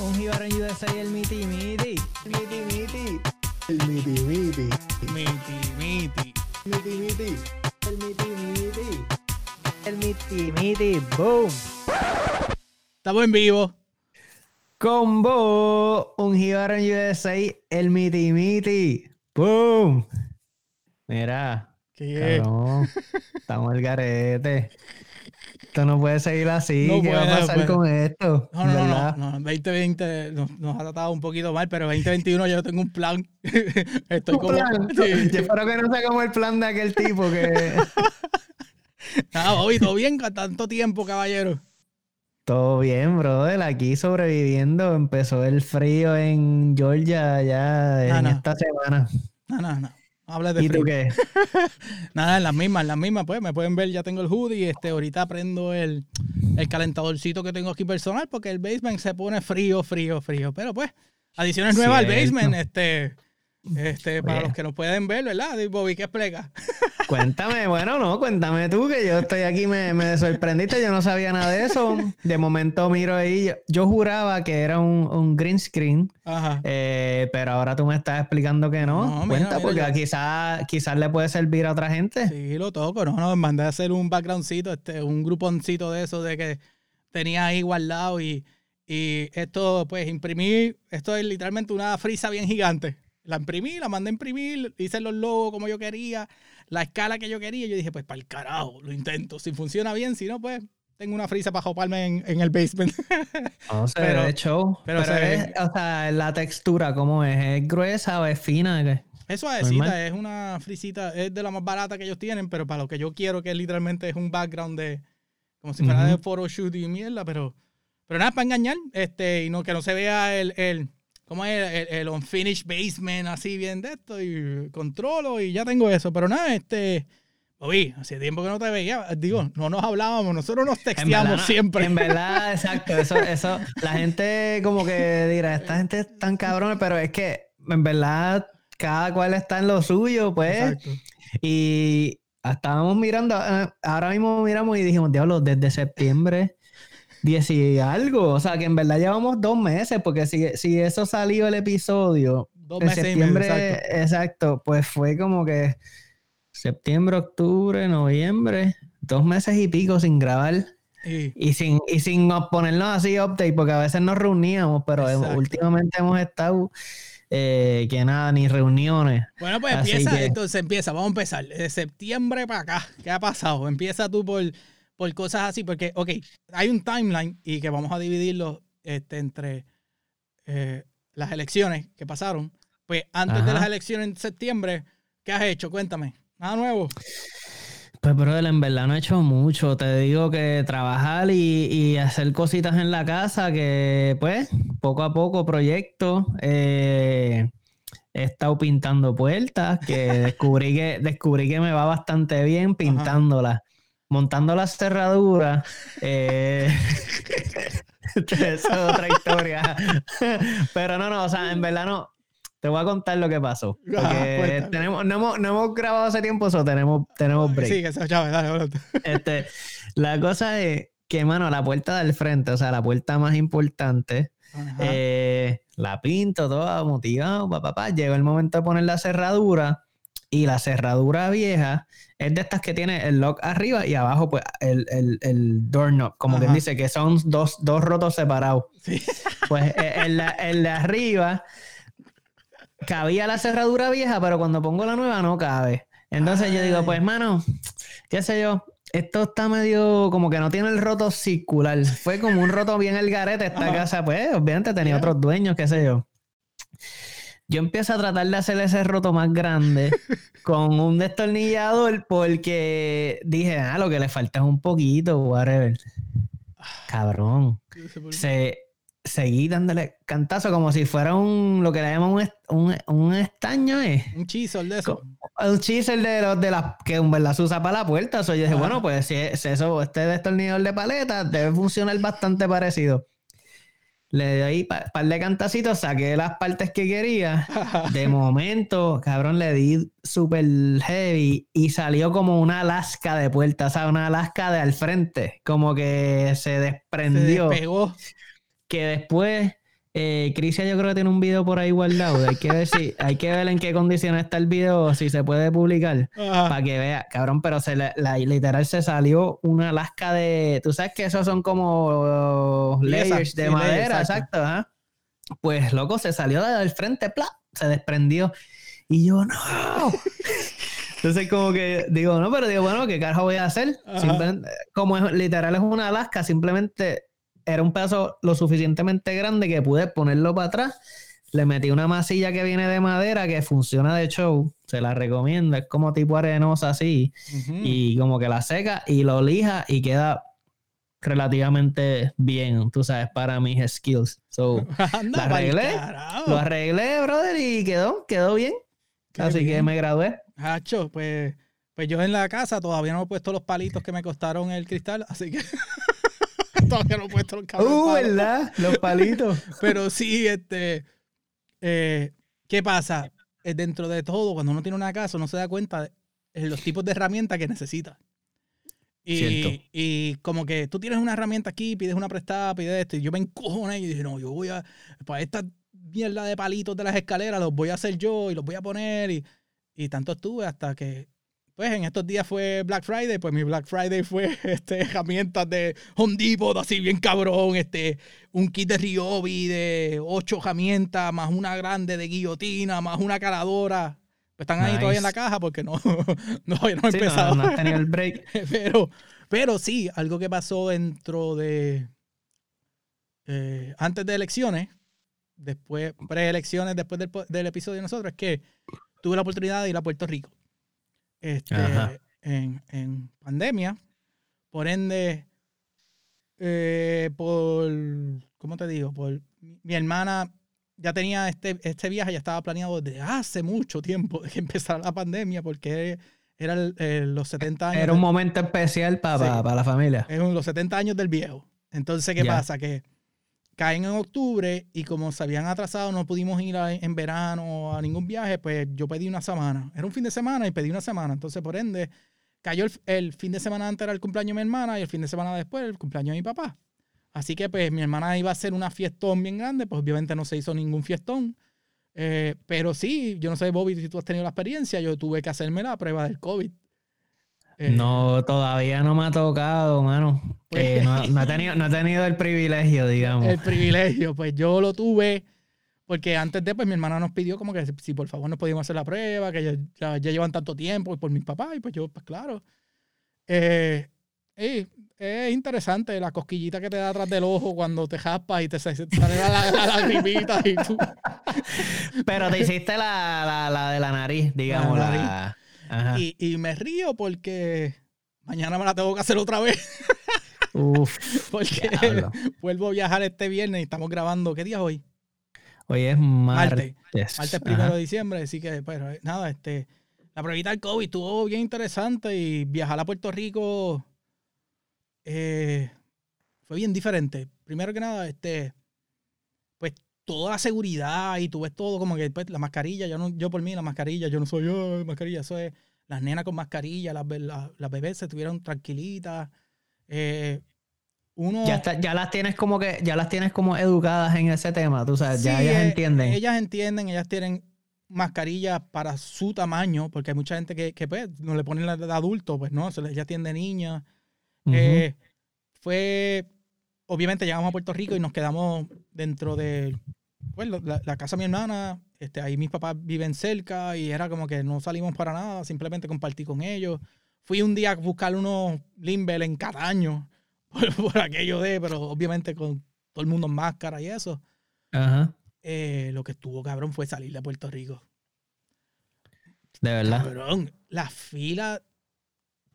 Un Jibarón USA y el Miti Miti. Miti miti. El miti miti. Miti Miti. Miti miti. El miti miti. El Miti Miti. Boom. Estamos en vivo. Combo. Un Jibarón USA el Miti Miti. Boom. Mira. ¿Qué? Cabrón. Estamos el garete. Esto no puede seguir así. No ¿Qué va puede, a pasar puede. con esto? No, no, no, ¿Verdad? no, no, 2020 nos, nos ha tratado un poquito mal, pero 2021 yo tengo un plan. Estoy Un como. plan. Sí. Yo espero que no sea como el plan de aquel tipo que. Nada, hoy todo bien, tanto tiempo, caballero. Todo bien, brother. Aquí sobreviviendo. Empezó el frío en Georgia ya en esta semana. No, no, no. No hables de ¿Y tú qué? Nada, en las mismas, en las mismas, pues me pueden ver, ya tengo el hoodie. Este, ahorita prendo el, el calentadorcito que tengo aquí personal porque el basement se pone frío, frío, frío. Pero pues, adiciones nuevas al basement, este, este, para Oye. los que nos pueden ver, ¿verdad? Bobby, ¿qué explica? Cuéntame, bueno, no, cuéntame tú, que yo estoy aquí, me, me sorprendiste, yo no sabía nada de eso. De momento miro ahí, yo, yo juraba que era un, un green screen, Ajá. eh, pero ahora tú me estás explicando que no. No, Cuenta, mira, porque quizás quizás le puede servir a otra gente. Sí, lo toco, no, no, mandé a hacer un backgroundcito, este, un gruponcito de eso de que tenía ahí guardado y, y esto, pues, imprimí, esto es literalmente una frisa bien gigante. La imprimí, la mandé a imprimir, hice los logos como yo quería, la escala que yo quería. y Yo dije, pues, para el carajo, lo intento. Si funciona bien, si no, pues, tengo una frisa para joparme en, en el basement. No se Pero- ve de show. pero Pero, se ve- es, o sea, la textura, ¿cómo es? ¿Es gruesa o es fina? ¿Qué? Eso suavecita, Normal. es una frisita, es de la más barata que ellos tienen, pero para lo que yo quiero, que literalmente es un background de, como si fuera de photoshoot y mierda, pero, pero nada, para engañar, este, y no, que no se vea el, el ¿cómo es? El, el unfinished basement así bien de esto, y controlo, y ya tengo eso, pero nada, este, Bobby, hace tiempo que no te veía, digo, no nos hablábamos, nosotros nos En texteamos verdad, siempre. En verdad, exacto. Eso, eso, la gente como que dirá, esta gente es tan cabrón, pero es que en verdad cada cual está en lo suyo, pues. Exacto. Y estábamos mirando, eh, ahora mismo miramos y dijimos, diablo, desde septiembre 10 y algo. O sea, que en verdad llevamos dos meses, porque si, si eso salió el episodio Dos meses y medio, septiembre, exacto. exacto, pues fue como que septiembre, octubre, noviembre, dos meses y pico sin grabar. Y- Y sin, y sin ponernos así update, porque a veces nos reuníamos, pero hemos- últimamente hemos estado eh, que nada, ni reuniones. Bueno, pues Así empieza, que- entonces empieza, vamos a empezar. De septiembre para acá, ¿qué ha pasado? Empieza tú por, por cosas así, porque, ok, hay un timeline y que vamos a dividirlo este, entre eh, las elecciones que pasaron. Pues antes de las elecciones en septiembre, ¿qué has hecho? Cuéntame. Nada nuevo. Pues, brother, en verdad no he hecho mucho. Te digo que trabajar y, y hacer cositas en la casa, que pues, poco a poco proyectos. Eh, he estado pintando puertas, que descubrí que, descubrí que me va bastante bien pintándolas. Montando las cerraduras. eh, es otra historia. Pero no, no, o sea, en verdad no. Te voy a contar lo que pasó. Porque cuéntame. tenemos, no, hemos, no hemos grabado hace tiempo, so tenemos, tenemos break. Sí, que se chave, dale. Este, la cosa es que, mano, la puerta del frente, o sea, la puerta más importante, eh, la pinto toda motivado, papá, papá. Llegó el momento de poner la cerradura y la cerradura vieja es de estas que tiene el lock arriba y abajo, pues, el, el, el doorknob, como Ajá. quien dice, que son dos, dos rotos separados. Sí. Pues en la, en la arriba cabía la cerradura vieja, pero cuando pongo la nueva no cabe. Entonces yo digo, pues, mano, qué sé yo, esto está medio como que no tiene el roto circular. Fue como un roto bien el garete esta Ajá. casa, pues, obviamente tenía otros dueños, qué sé yo. Yo empiezo a tratar de hacer ese roto más grande con un destornillador porque dije, ah, lo que le falta es un poquito, whatever. Cabrón se, seguí dándole cantazo como si fuera un, lo que le llaman un, un, un estaño, ¿eh? Un chisel de eso. Un chisel de los de las que en verdad se usa para la puerta. O sea, yo dije, bueno, pues si es eso, este destornillador de paleta debe funcionar bastante parecido. Le di ahí un par de cantacitos, saqué las partes que quería. De momento, cabrón, le di super heavy y salió como una Alaska de puerta, o sea, una Alaska de al frente, como que se Se desprendió despegó. que después eh, Crisia yo creo que tiene un video por ahí guardado. Hay que ver si, hay que ver en qué condiciones está el video, si se puede publicar. Ajá. Para que vea, cabrón, pero se la, literal se salió una lasca de. Tú sabes que esos son como layers de sí, madera, exacto. exacto. ajá. Pues loco, se salió del frente, ¡plá! se desprendió. Y yo, no. Entonces, como que digo, no, pero digo, bueno, ¿qué carajo voy a hacer? Simplemente, como es, literal es una lasca, simplemente era un pedazo lo suficientemente grande que pude ponerlo para atrás. Le metí una masilla que viene de madera que funciona de show. Se la recomiendo. Es como tipo arenosa así. Y como que la seca y lo lija y queda relativamente bien, tú sabes, para mis skills. So, la arreglé, lo arreglé, brother, y quedó, quedó bien. Qué Así que me gradué. Hacho, pues, pues yo en la casa todavía no he puesto los palitos que me costaron el cristal, así que todavía no he puesto los cabrones Uh, palos. ¿verdad? Los palitos. Pero sí, este, eh, ¿qué pasa? Eh, dentro de todo, cuando uno tiene una casa, uno se da cuenta de eh, los tipos de herramientas que necesita. Y, y como que tú tienes una herramienta aquí, pides una prestada, pides esto, y yo me encojoné y dije, no, yo voy a, para esta mierda de palitos de las escaleras, los voy a hacer yo y los voy a poner, y, y tanto estuve hasta que, pues en estos días fue Black Friday, pues mi Black Friday fue este, herramientas de Home Depot, así bien cabrón, este, un kit de Ryobi de ocho herramientas, más una grande de guillotina, más una caladora. Pues están ahí todavía en la caja porque no, no, no he Sí, empezado. no, no tenido el break. pero, pero sí, algo que pasó dentro de. eh, antes de elecciones, después, preelecciones, después del, del episodio de nosotros, es que tuve la oportunidad de ir a Puerto Rico. Este, en, en pandemia. Por ende, eh, por. ¿Cómo te digo? Por mi, hermana ya tenía este, este viaje, ya estaba planeado desde hace mucho tiempo de que empezara la pandemia, porque era el- el- los 70 años. Era un momento especial para Sí. la familia. es los 70 años del viejo. Entonces, ¿qué pasa? Que caen en octubre y como se habían atrasado, no pudimos ir en verano a ningún viaje, pues yo pedí una semana. Era un fin de semana y pedí una semana. Entonces, por ende, cayó el, el fin de semana antes era el cumpleaños de mi hermana y el fin de semana después el cumpleaños de mi papá. Así que, pues, mi hermana iba a hacer una fiestón bien grande, pues obviamente no se hizo ningún fiestón. Eh, pero sí, yo no sé, Bobby, si tú has tenido la experiencia, yo tuve que hacerme la prueba del COVID. Eh, No, todavía no me ha tocado, mano. Pues- Eh, no, no he tenido, no he tenido el privilegio, digamos. el privilegio. Pues yo lo tuve porque antes de, pues mi hermana nos pidió como que si, por favor nos podíamos hacer la prueba, que ya, ya- ya llevan tanto tiempo y por mis papás, y pues yo, pues claro. Eh, y es interesante la cosquillita que te da atrás del ojo cuando te jaspas y te sale la, la, la lagrimita y tú. Pero te hiciste la, la, de la nariz, digamos. La La Ajá. Y, y me río porque mañana me la tengo que hacer otra vez Uf, porque diablo. vuelvo a viajar este viernes y estamos grabando. ¿Qué día es hoy? Hoy es Martes. martes. Martes Ajá. primero de diciembre, así que, pero eh, nada, este, la pruebita del COVID estuvo bien interesante y viajar a Puerto Rico eh, fue bien diferente. Primero que nada, este, toda la seguridad y tú ves todo como que pues, la mascarilla, yo no, yo por mí la mascarilla, yo no soy yo, mascarilla, eso es las nenas con mascarilla, las, las bebés se estuvieron tranquilitas. eh, uno, Ya, está- ya las tienes como que, ya las tienes como educadas en ese tema, tú sabes, ya ellas eh, entienden. Ellas entienden, ellas tienen mascarillas para su tamaño, porque hay mucha gente que, que pues, no le ponen la de adulto, pues no, se les ya atiende niña. Ujú. Eh, fue, obviamente llegamos a Puerto Rico y nos quedamos dentro de pues, la, la casa de mi hermana, este, ahí mis papás viven cerca y era como que no salimos para nada, simplemente compartí con ellos. Fui un día a buscar unos Limber en Cataño, por, por aquello de, pero obviamente con todo el mundo en máscara y eso Ajá, eh, lo que estuvo cabrón fue salir de Puerto Rico. de verdad. Cabrón, la fila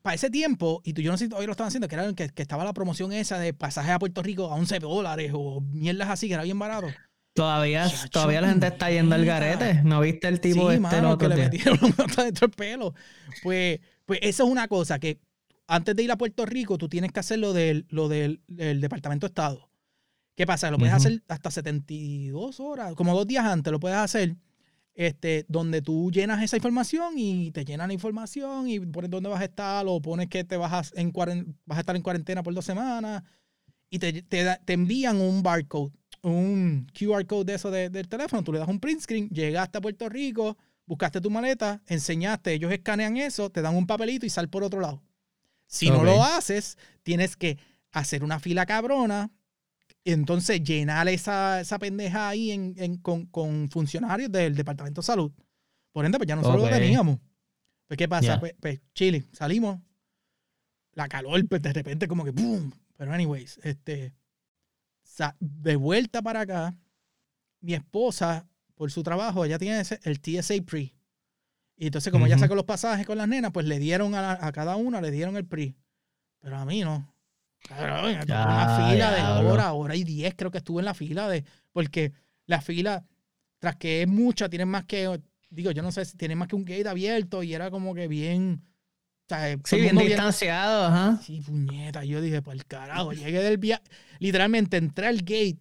para ese tiempo, y tú yo no sé si todavía lo estaban haciendo, que, era, que, que estaba la promoción esa de pasajes a Puerto Rico a 11 dólares o mierdas así, que era bien barato. Todavía, Chacho, todavía la gente está yendo al garete. ¿No viste el tipo sí, este mano, el que otro le día? metieron la mata dentro del pelo. Pues, pues eso es una cosa que antes de ir a Puerto Rico, tú tienes que hacer lo del, lo del, del Departamento de Estado. ¿Qué pasa? Lo puedes hacer hasta 72 horas, como dos días antes lo puedes hacer, este, donde tú llenas esa información y te llenan la información y pones dónde vas a estar o pones que te vas a, en vas a estar en cuarentena por dos semanas y te, te, te envían un barcode un QR code de eso de- del teléfono, tú le das un print screen, llegaste a Puerto Rico, buscaste tu maleta, enseñaste, ellos escanean eso, te dan un papelito y sal por otro lado. Si no lo haces, tienes que hacer una fila cabrona, y entonces llenar esa, esa pendeja ahí en, en- con, con funcionarios del Departamento de Salud. Por ende, pues ya nosotros lo teníamos. Pues, ¿qué pasa? Pues, pues, Chile, salimos. La calor, pues de repente, como que ¡boom! Pero, anyways, este. De vuelta para acá, mi esposa, por su trabajo, ella tiene ese- el TSA Pre. Y entonces, como ella sacó los pasajes con las nenas, pues le dieron a, la- a cada una, le dieron el Pre. Pero a mí no. Tocó una Ya, fila de hora, hora y diez, creo que estuve en la fila de. Porque la fila, tras que es mucha, tienen más que. Digo, yo no sé si tienen más que un gate abierto y era como que bien. Sea, Sí, bien distanciado, ajá. Sí, puñeta. Yo dije, por el carajo. Llegué del viaje. Literalmente entré al gate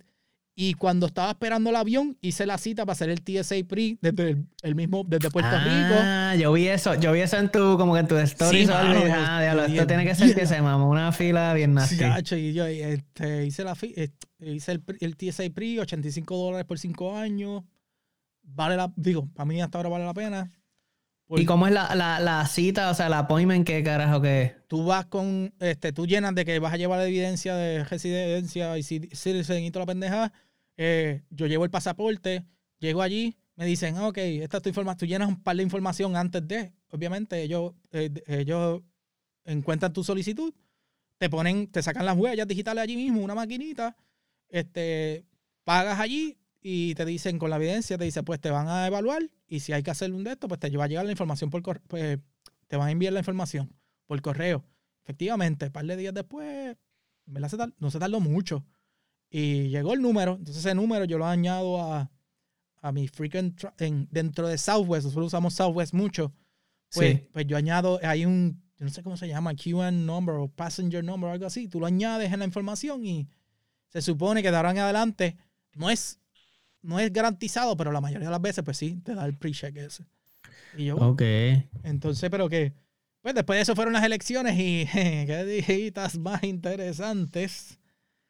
y cuando estaba esperando el avión, hice la cita para hacer el TSA Pre desde el, el mismo, desde Puerto Rico. Ah, yo vi eso, yo vi eso en tu, como que en tu stories Sí, o algo, y mano, dije, ah, diablo, esto tiene que ser que se mamó una fila bien nasty. Sí, y yo este, hice, la fi- este, hice el, pri- el TSA Pre, 85 dólares por 5 años. Vale la, digo, para mí hasta ahora vale la pena. ¿Y cómo es la, la, la cita, o sea, la appointment, qué carajo que es? tú vas con, este, tú llenas de que vas a llevar la evidencia de residencia y ci- citizen y toda la pendeja. Eh, yo llevo el pasaporte, llego allí, me dicen, "Ah, ok, esta es tu información, tú llenas un par de información antes de, obviamente ellos, eh, ellos encuentran tu solicitud, te ponen, te sacan las huellas digitales allí mismo, una maquinita, este, pagas allí y te dicen con la evidencia, te dice, pues te van a evaluar y si hay que hacer un de esto, pues te va a llegar la información por correo, pues te van a enviar la información por correo. Efectivamente, un par de días después, verdad se tar- no se tardó mucho. Y llegó el número. Entonces ese número yo lo añado a, a mi freaking... En, dentro de Southwest, nosotros usamos Southwest mucho. Pues, Sí. pues yo añado, hay un, yo no sé cómo se llama, QN number o passenger number o algo así. Tú lo añades en la información y se supone que de ahora en adelante no es, no es garantizado, pero la mayoría de las veces, pues sí, te da el pre-check ese. Y yo, Ok. entonces, pero que, pues después de eso fueron las elecciones y qué dijitas más interesantes.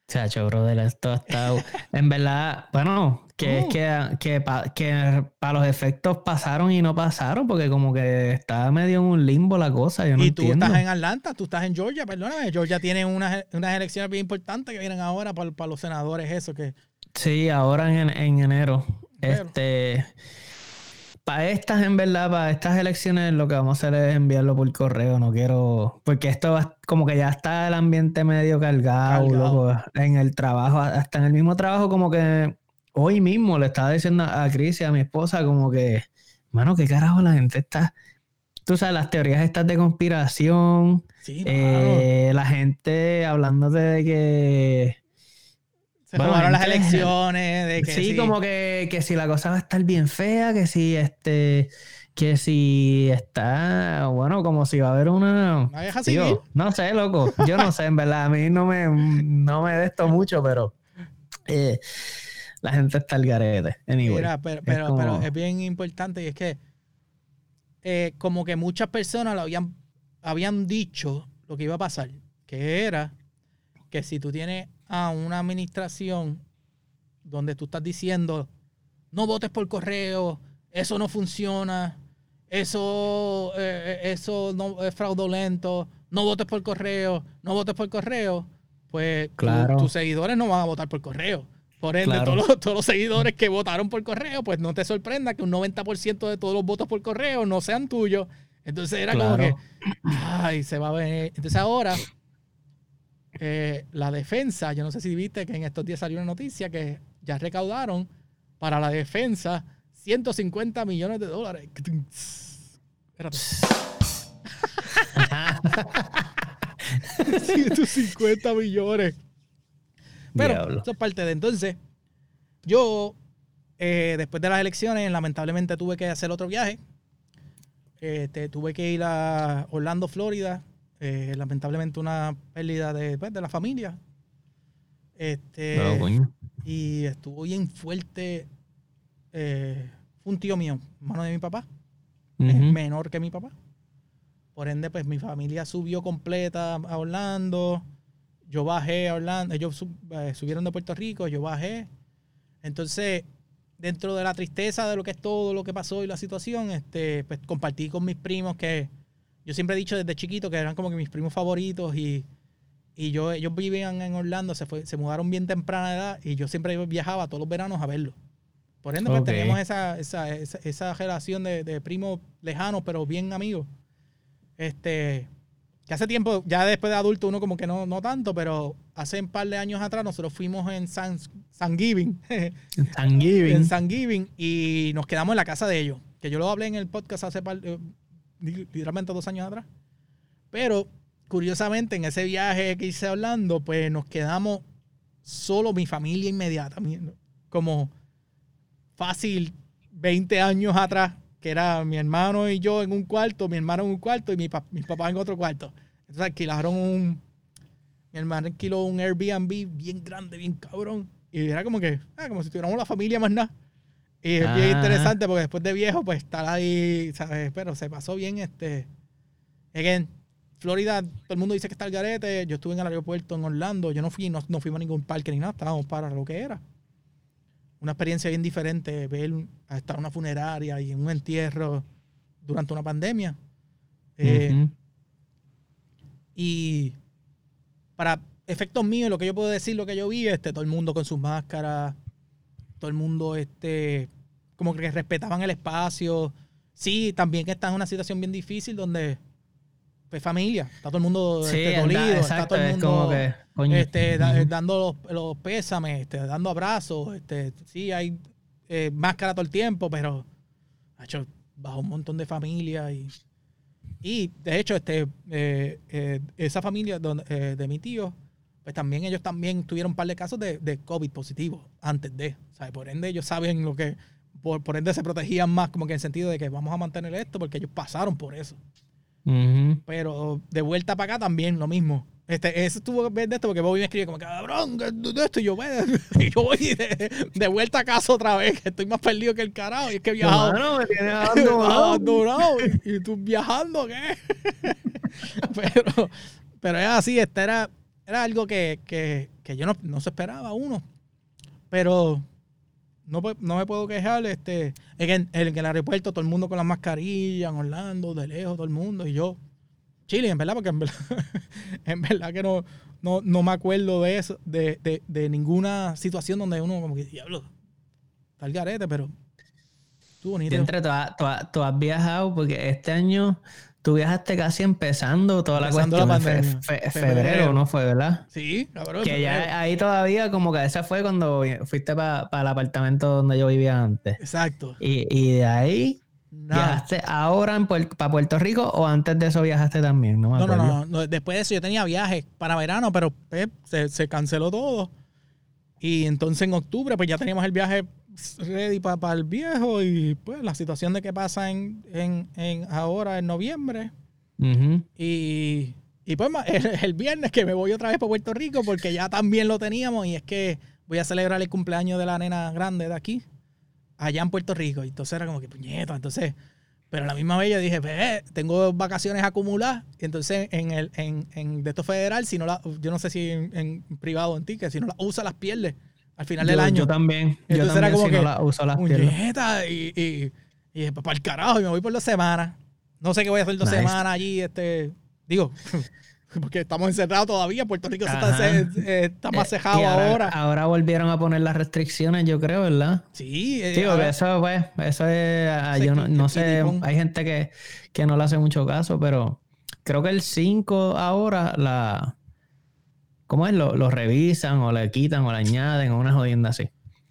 Chacho, brother, esto está... en verdad, bueno, que Oh. es que, que, pa- que para los efectos pasaron y no pasaron, porque como que está medio en un limbo la cosa, yo no y tú entiendo. estás en Atlanta, tú estás en Georgia, perdóname. Georgia tiene unas, unas elecciones bien importantes que vienen ahora para, para los senadores, eso que... Sí, ahora en, en enero. Pero- Este. Para estas, en verdad, para estas elecciones, lo que vamos a hacer es enviarlo por correo. No quiero. Porque esto va- como que ya está el ambiente medio cargado, Cargado. loco, en el trabajo, hasta en el mismo trabajo, como que hoy mismo le estaba diciendo a Cris y a mi esposa, como que, mano, qué carajo la gente está. Tú sabes, las teorías estas de conspiración, Sí, eh, la gente hablándote de que. Se bueno, robaron las elecciones, de que sí, sí, como que, que si la cosa va a estar bien fea, que si este, que si está, bueno, como si va a haber una, no sé, loco, yo no sé, en verdad, a mí no me, no me de esto mucho, pero eh, la gente está al garete, anyway. Mira, pero, pero, como- pero es bien importante y es que eh, como que muchas personas lo habían, habían dicho lo que iba a pasar, que era que si tú tienes a una administración donde tú estás diciendo no votes por correo, eso no funciona, eso, eh, eso no es fraudulento, no votes por correo, no votes por correo, pues tu- Claro. tus seguidores no van a votar por correo. Por ende, Claro. todos, los, todos los seguidores que votaron por correo, pues no te sorprenda que un 90% de todos los votos por correo no sean tuyos. Entonces era como que, ay, se va a ver. Entonces ahora, eh, la defensa, yo no sé si viste que en estos días salió una noticia que ya recaudaron para la defensa 150 millones de dólares. Espérate. 150 millones. Pero Diablo. eso es parte de entonces. Yo, eh, después de las elecciones, lamentablemente tuve que hacer otro viaje. Este, tuve que ir a Orlando, Florida. Eh, lamentablemente una pérdida de, pues, de la familia. Este, coño. y estuvo bien fuerte. eh, un tío mío, hermano de mi papá, es menor que mi papá. Por ende, pues mi familia subió completa a Orlando. Yo bajé a Orlando. Ellos sub- eh, subieron de Puerto Rico, yo bajé. Entonces, dentro de la tristeza de lo que es todo lo que pasó y la situación, este, pues compartí con mis primos que yo siempre he dicho desde chiquito que eran como que mis primos favoritos y, y yo, ellos vivían en Orlando, se, fue, se mudaron bien temprana edad y yo siempre viajaba todos los veranos a verlos. Por ende, pues, Ok. teníamos esa, esa, esa, esa relación de, de primos lejanos, pero bien amigos. Este, que hace tiempo, ya después de adulto, uno como que no, no tanto, pero hace un par de años atrás nosotros fuimos en San, Thanksgiving, Thanksgiving. en Thanksgiving y nos quedamos en la casa de ellos. Que yo lo hablé en el podcast hace par, eh, literalmente dos años atrás. Pero curiosamente en ese viaje que hice hablando, pues nos quedamos solo mi familia inmediata. Como fácil 20 años atrás, que era mi hermano y yo en un cuarto, mi hermano en un cuarto y mi, pa- mi papá en otro cuarto. Entonces alquilaron un... Mi hermano alquiló un Airbnb bien grande, bien cabrón. Y era como que, ah, como si tuviéramos la familia más nada. Y es bien Ah. interesante porque después de viejo, pues estar ahí, ¿sabes? Pero se pasó bien este. Again, Florida, todo el mundo dice que está el garete. Yo estuve en el aeropuerto en Orlando. Yo no fui, no, no fuimos a ningún parque ni nada, estábamos para lo que era. Una experiencia bien diferente, ver estar en una funeraria y en un entierro durante una pandemia. Eh, y para efectos míos, lo que yo puedo decir, lo que yo vi, este, todo el mundo con sus máscaras, todo el mundo, este, como que respetaban el espacio. Sí, también que está en una situación bien difícil donde, pues familia, está todo el mundo Sí, este, dolido, está exacto, todo el es mundo como que, coño. este, da- dando los, los pésames, este, dando abrazos, este, sí, hay eh, máscara todo el tiempo, pero hecho, bajo un montón de familias y, y de hecho, este, eh, eh, esa familia donde, de mi tío, pues también ellos también tuvieron un par de casos de, de COVID positivo antes de, ¿sabes? Por ende ellos saben lo que, por, por ende se protegían más como que en el sentido de que vamos a mantener esto porque ellos pasaron por eso. Pero de vuelta para acá también lo mismo. Este, eso estuvo bien de esto porque Bobby me escribe como, cabrón, ¿qué es de esto? Y yo, "Bueno", y yo voy de, de vuelta a casa otra vez, que estoy más perdido que el carajo. Y es que he viajado. Mano, me tienes abandonado. abandonado. ¿Y tú viajando qué? pero, pero es así, este era, era algo que, que, que yo no, no se esperaba uno. Pero no, no me puedo quejar. Este, en, el, en el aeropuerto todo el mundo con las mascarillas, en Orlando, de lejos, todo el mundo. Y yo, Chile, en verdad, porque en verdad, en que no, no, no me acuerdo de eso, de, de, de ninguna situación donde uno como que, diablo, el garete, pero estuvo bonito. Entre tú, tú tú has viajado porque este año tú viajaste casi empezando toda Empezando la la cuestión. en fe- fe- Febrero. febrero, ¿no fue, verdad? Sí, cabrón. Que febrero. ya ahí todavía como que ese fue cuando fuiste para el apartamento donde yo vivía antes. Exacto. Y, y de ahí Nada. viajaste ahora para Puerto Rico o antes de eso viajaste también, no me No, no, no, no. Después de eso yo tenía viajes para verano, pero pues, se, se canceló todo. Y entonces en octubre pues ya teníamos el viaje ready para el viejo y pues la situación de qué pasa en, en, en ahora en noviembre. Y, y pues el, el viernes que me voy otra vez para Puerto Rico porque ya también lo teníamos y es que voy a celebrar el cumpleaños de la nena grande de aquí, allá en Puerto Rico. Y entonces era como que puñeta, entonces, pero a la misma vez yo dije, "Ve, tengo vacaciones acumuladas. Y entonces en el en, en de esto federal, si no la, yo no sé si en, en privado en ti, que si no la usa las pierdes al final del Yo- año. Yo también. Yo Entonces era también como si que, no la uso las piernas. Puñeta, y, y, y para el carajo, y me voy por dos semanas. No sé qué voy a hacer dos Nice. semanas allí, este, digo, porque estamos encerrados todavía, Puerto Rico está, se- está más Eh, cejado y ahora. Ahora volvieron a poner las restricciones, yo creo, ¿verdad? Sí, eh, Sí, porque ahora- eso, pues, eso es, ah, yo no, no sé, hay gente que, que no le hace mucho caso, pero creo que el 5 ahora la, ¿cómo es? Lo, lo revisan o le quitan o le añaden o una jodienda así.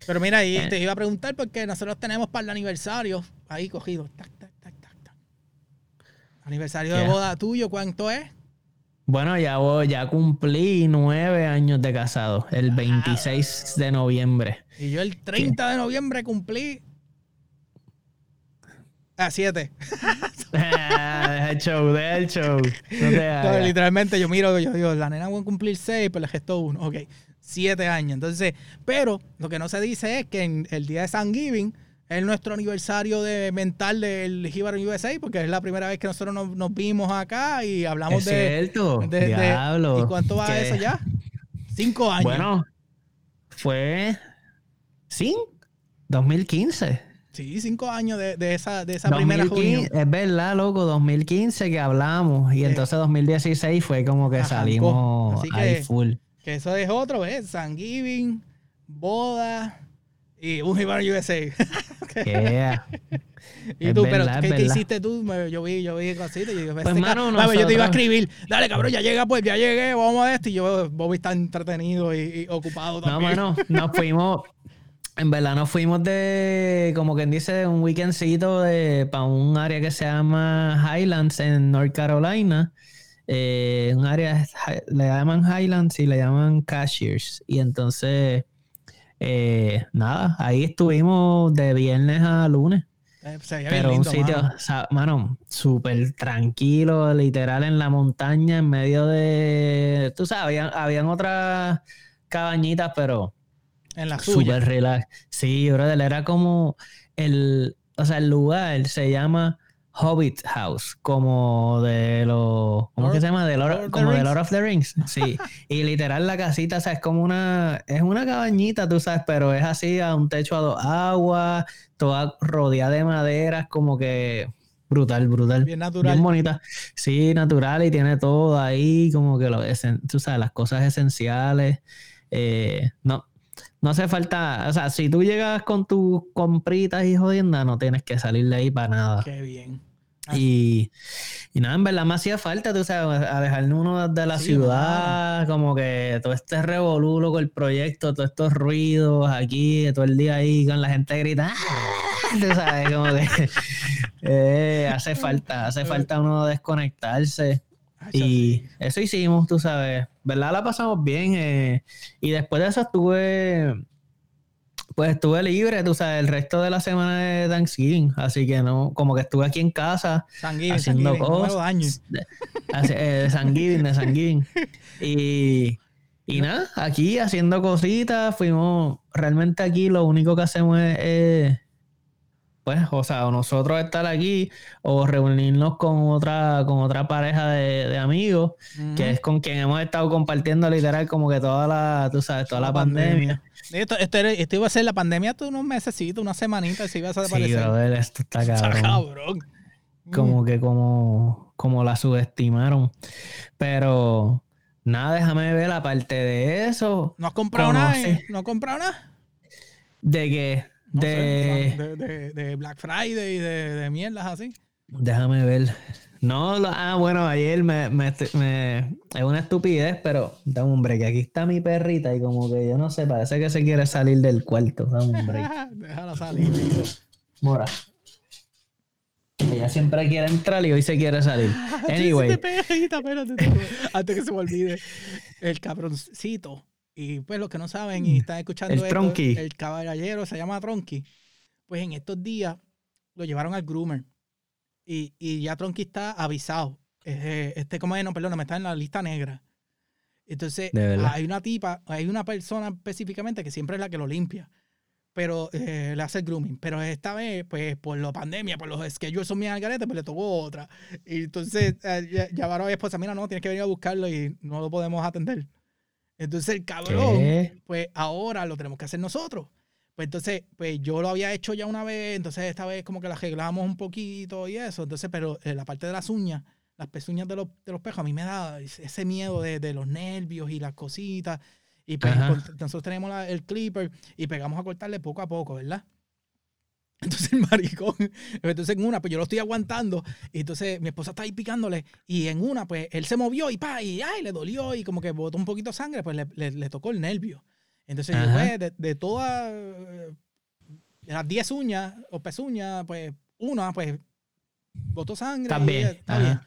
pero mira, y Eh. te iba a preguntar porque nosotros tenemos para el aniversario ahí cogido. Tac, tac, tac, tac, tac. Aniversario de boda tuyo, ¿cuánto es? Bueno, ya voy, ya cumplí nueve años de casado, el 26 de noviembre. Y yo el 30 de noviembre cumplí. A 7. Ah, deja el show, deja el show. No literalmente yo miro, yo digo, la nena va a cumplir 6, pero le gestó uno. Ok, 7 años. Entonces, pero lo que no se dice es que en el día de Thanksgiving es nuestro aniversario de mental del Jibar USA, porque es la primera vez que nosotros nos, nos vimos acá y hablamos Es de, cierto, de- de- diablo. ¿Y cuánto va eso ya? 5 años. Bueno, fue ¿Sí? 2015. Sí, cinco años de, de esa, de esa primera 2015, reunión. es verdad, loco, 2015 que hablamos y entonces 2016 fue como que salimos Así ahí full. Que eso es otro, ¿ves? Thanksgiving, boda y un USA. Yeah. y Es tú, pero ¿qué, hiciste tú? Yo vi, yo vi cositas y yo, Pues, este mano, ca- Dame, yo te iba a escribir. Dale, cabrón, ya llega, pues ya llegué, vamos a esto. Y yo, Bobby está entretenido y, y ocupado No, también. mano, nos fuimos, en verdad nos fuimos de, como quien dice, un weekendcito de, para un área que se llama Highlands en North Carolina. Eh, un área, le llaman Highlands y le llaman Cashiers. Y entonces, eh, nada, ahí estuvimos de viernes a lunes. Eh, Pero un sitio, mano. o sea, mano, súper tranquilo, literal en la montaña, en medio de. Tú sabes, habían, habían otras cabañitas, pero En la suya. súper relax. Sí, brother, era como el. O sea, el lugar se llama Hobbit House, como de los. ¿Cómo que se llama? De Lord- como de. Lord of the Rings. Sí. y literal la casita, o sea, es como una. Es una cabañita, tú sabes, pero es así a un techo a dos aguas, toda rodeada de maderas, como que. Brutal, brutal. Bien natural. Bien bonita. Sí, natural y tiene todo ahí, como que lo tú sabes, las cosas esenciales. Eh, no, no hace falta, o sea, si tú llegas con tus compritas y jodiendas, no tienes que salir de ahí para nada. Qué bien. Y, y nada, en verdad me hacía falta, tú sabes, alejarme uno de la Sí, ciudad, como que todo este revolú con el proyecto, todos estos ruidos aquí, todo el día ahí con la gente gritando, ¡ah! tú sabes, como que eh, hace falta, hace falta uno desconectarse. Y eso hicimos, tú sabes, ¿verdad? La pasamos bien. eh, y después de eso estuve, pues estuve libre, tú sabes, el resto de la semana de Thanksgiving. Así que no, como que estuve aquí en casa Sanguíneo, haciendo cosas. dañes. De, eh, Thanksgiving, de Thanksgiving. Y, y nada, aquí haciendo cositas, fuimos, realmente aquí lo único que hacemos es, es, pues, o sea, o nosotros estar aquí o reunirnos con otra, con otra pareja de, de amigos, Ujú. que es con quien hemos estado compartiendo literal como que toda la, tú sabes, toda la, pandemia. Esto, esto, era- esto iba a ser la pandemia hace unos mesecitos, una semanita, se iba a Sí, desaparecer. brother, esto está Está cabrón. cabrón. como que como, como la subestimaron. Pero nada, déjame ver, aparte de eso, ¿No has comprado nada? ¿No has comprado nada? de que, No sé, de, de, de- Black Friday y de, de mierdas así. déjame ver. No, lo- ah, bueno, ayer me, me, me- es una estupidez, pero dame un break. Aquí está mi perrita y como que yo no sé, parece que se quiere salir del cuarto. Dame un break. Déjala salir. tío. Mora. Ella siempre quiere entrar y hoy se quiere salir. Anyway. Antes que se me olvide. El cabroncito. Y pues los que no saben y están escuchando El esto, Tronqui. el caballero se llama Tronqui. Pues en estos días lo llevaron al groomer. Y, y ya Tronqui está avisado. Eh, Este, como es? No, perdón, me está en la lista negra. Entonces, hay una tipa, hay una persona específicamente que siempre es la que lo limpia. Pero eh, le hace el grooming. Pero esta vez, pues, por la pandemia, por los schedules son bien al garete, pues le tocó otra. Y entonces, eh, ya- llamaron a mi esposa, mira, no, tienes que venir a buscarlo y no lo podemos atender. Entonces, el cabrón, ¿Qué? pues ahora lo tenemos que hacer nosotros. Pues entonces, pues yo lo había hecho ya una vez, entonces esta vez como que la arreglamos un poquito y eso. Entonces, pero eh, la parte de las uñas, las pezuñas de los, de los pejos, a mí me da ese miedo de, de los nervios y las cositas. Y pues nosotros tenemos la- el clipper y pegamos a cortarle poco a poco, ¿verdad? Entonces el maricón, entonces en una, pues yo lo estoy aguantando y entonces mi esposa está ahí picándole y en una, pues él se movió y pa, y ay, le dolió y como que botó un poquito de sangre, pues le, le- le tocó el nervio. Entonces yo, pues, de, de todas, eh, las 10 uñas o pezuñas, pues una, pues botó sangre. Y, Está bien.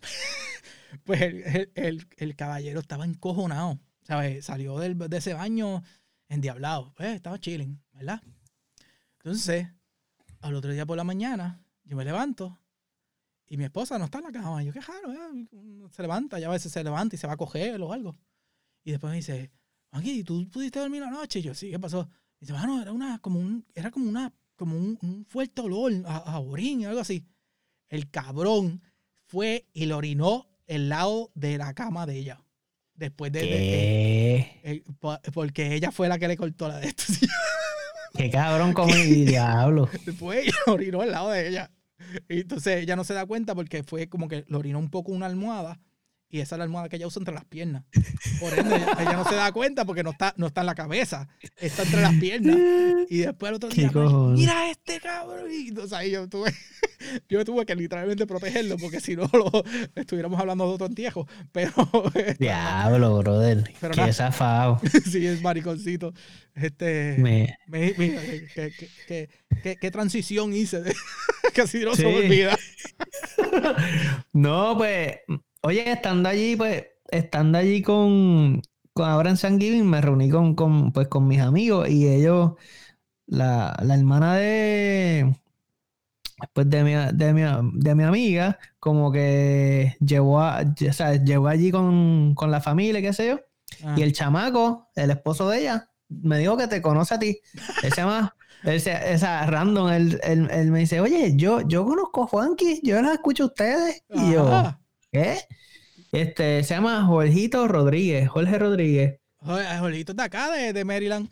pues el, el- el- el caballero estaba encojonado, ¿sabes? Salió del- de ese baño endiablado, pues estaba chilling, ¿verdad? Entonces, al otro día por la mañana, yo me levanto y mi esposa no está en la cama. Yo, qué raro, ¿eh? Se levanta, ya a veces se levanta y se va a coger o algo. Y después me dice, Aquí, ¿tú pudiste dormir anoche? Y yo, sí, ¿qué pasó? Y dice, bueno, era una, como un, era como una, como un, un fuerte olor a, a orín, algo así. El cabrón fue y lo orinó el lado de la cama de ella. Después de, de- de- po- porque ella fue la que le cortó la de esto. Qué cabrón como el diablo. Después ella orinó al lado de ella. Y entonces ella no se da cuenta porque fue como que lo orinó un poco una almohada y esa es la almohada que ella usa entre las piernas. Por ende, ella, ella no se da cuenta porque no está, no está en la cabeza, está entre las piernas. Y después el otro ¿Qué día, mira este cabrón. Y entonces ahí yo tuve, yo tuve que literalmente protegerlo porque si no lo, estuviéramos hablando de otro entierro. Pero Diablo, brother. Pero Qué zafado. sí es mariconcito. Este, Me- me- mira, qué, qué- qué- qué- qué- qué transición hice. Casi no se me olvida. No, pues, oye, estando allí, pues, estando allí con, con ahora en San Giving, me reuní con, con, pues, con mis amigos y ellos, la, la hermana de, pues, de mi, de mi, de mi amiga, como que llevó, a, o sea, llegó allí con, con la familia, qué sé yo, Ah, y el chamaco, el esposo de ella, me dijo que te conoce a ti. Él se llama, él se- esa random, él, él- él me dice, oye, yo, yo conozco a Juanqui, yo las escucho a ustedes. Y yo, ajá. ¿Qué? Este, se llama Jorgito Rodríguez, Jorge Rodríguez. Joder, Jorgito es de acá, de, de Maryland.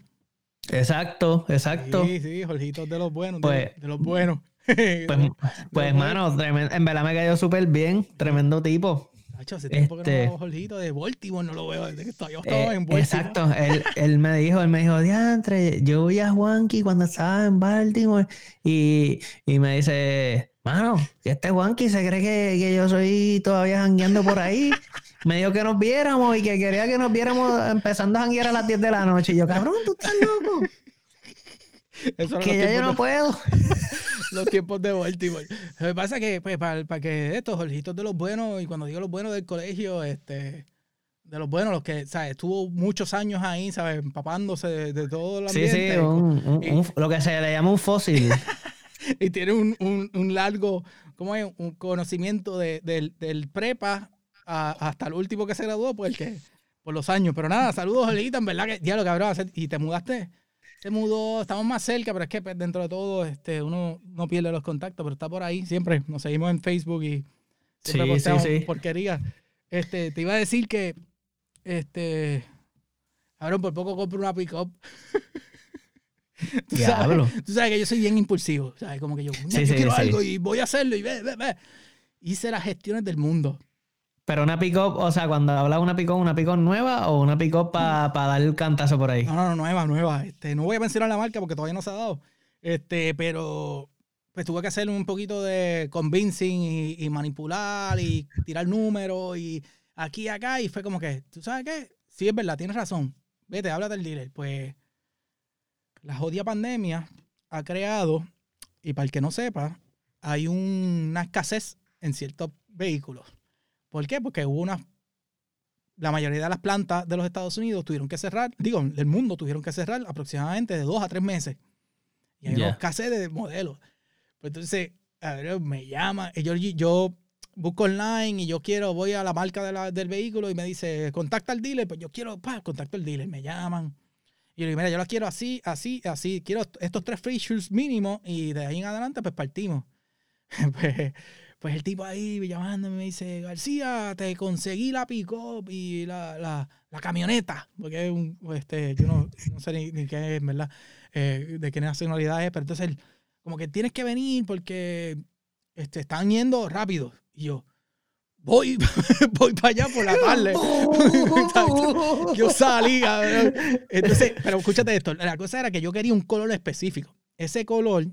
Exacto, exacto. Sí, sí, Jorgito es de los buenos. de- Pues- de, los buenos. Pues, pues mano, tremen- en verdad me cayó súper bien, tremendo tipo. Nacho, hace tiempo que no este- veo Jorgito de Baltimore, no lo veo desde que estaba, yo estaba Eh, en Baltimore. exacto, él, él me dijo, él me dijo, diantre, yo vi a Juanqui cuando estaba en Baltimore y, y me dice, mano, que este Juanqui se cree que, que yo soy todavía jangueando por ahí. Me dijo que nos viéramos y que quería que nos viéramos empezando a janguear a las 10 de la noche. Y yo, cabrón, tú estás loco, que ya yo no de- puedo. los tiempos de Baltimore. Lo que pasa es que, pues, para, para que estos Jorgitos de los buenos, y cuando digo los buenos del colegio, este, de los buenos, los que, ¿sabes? Estuvo muchos años ahí, ¿sabes? Empapándose de, de todo el Sí, ambiente. sí, un- un- y- un- lo que se le llama un fósil. y tiene un, un- un largo, ¿cómo es? Un conocimiento de- del, del prepa a- hasta el último que se graduó, pues, que, por los años. Pero nada, saludos, Jorgito, en verdad que, ya lo cabrón, y te mudaste, se mudó, estamos más cerca, pero es que pues, dentro de todo, este, uno no pierde los contactos, pero está por ahí siempre, nos seguimos en Facebook y siempre Sí, sí, sí. porquería. Este, te iba a decir que, este, cabrón, por poco compro una pick-up. Tú sabes, Diablo. Tú sabes que yo soy bien impulsivo, ¿sabes? Como que yo, "Coño, Sí, yo sí, quiero sí. algo y voy a hacerlo y ve, ve, ve. Hice las gestiones del mundo. Pero una pick-up, o sea, cuando hablas una pick-up, ¿una pick-up nueva o una pick-up para dar el cantazo por ahí? No, no, no, nueva, nueva. Este, no voy a mencionar la marca porque todavía no se ha dado. Este, pero pues tuve que hacer un poquito de convincing y, y manipular y tirar números y aquí y acá. Y fue como que, ¿tú sabes qué? Sí, es verdad, tienes razón. Vete, habla del dealer. Pues la jodida pandemia ha creado, y para el que no sepa, hay un- una escasez en ciertos vehículos. ¿Por qué? Porque hubo una la mayoría de las plantas de los Estados Unidos tuvieron que cerrar, digo, del mundo tuvieron que cerrar aproximadamente de dos a tres meses. Y hay una escasez de modelos. Pues entonces, a ver, me llama, y yo, yo busco online y yo quiero, voy a la marca de la- del vehículo y me dice, contacta al dealer, pues yo quiero, pa, contacto al dealer, me llaman. Y yo le digo, mira, yo la quiero así, así, así, quiero estos tres features mínimos y de ahí en adelante pues partimos. pues, pues el tipo ahí llamándome me dice, García, te conseguí la pick-up y la, la, camioneta, porque este, yo no, no sé ni, ni qué es, ¿verdad? Eh, de qué nacionalidad es, pero entonces él, como que tienes que venir porque este, están yendo rápido. Y yo, voy, voy para allá por la tarde. yo salí, cabrón. Entonces, pero escúchate esto, la cosa era que yo quería un color específico. Ese color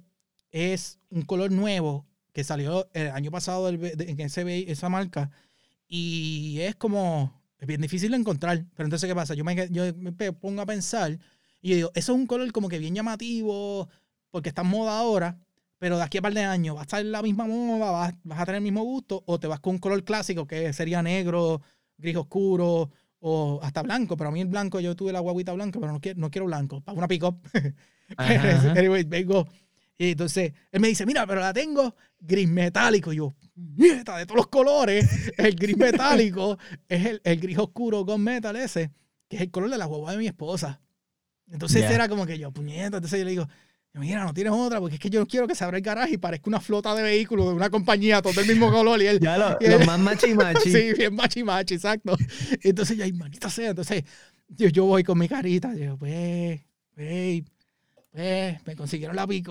es un color nuevo que salió el año pasado en ese, esa marca y es como es bien difícil de encontrar. Pero entonces, ¿qué pasa? Yo me, yo me pongo a pensar y yo digo, eso es un color como que bien llamativo porque está en moda ahora, pero de aquí a par de años va a estar la misma moda, vas, vas a tener el mismo gusto o te vas con un color clásico que sería negro, gris oscuro o hasta blanco. Pero a mí el blanco, yo tuve la guaguita blanca, pero no quiero, no quiero blanco, para una pick-up. Anyway, vengo. Y entonces él me dice, mira, pero la tengo gris metálico. Y yo, nieta, de todos los colores, el gris metálico es el, el gris oscuro con metal ese, que es el color de la guagua de mi esposa. Entonces Ya. era como que yo, puñeta, entonces yo le digo, mira, no tienes otra, porque es que yo no quiero que se abra el garaje y parezca una flota de vehículos de una compañía, todo del mismo color. Y él, Ya lo- Y- los más machi machi. Sí, bien machi machi, exacto. Entonces yo, ay, manita sea. Entonces yo, yo voy con mi carita. Yo, pues, hey, pues, me consiguieron la pick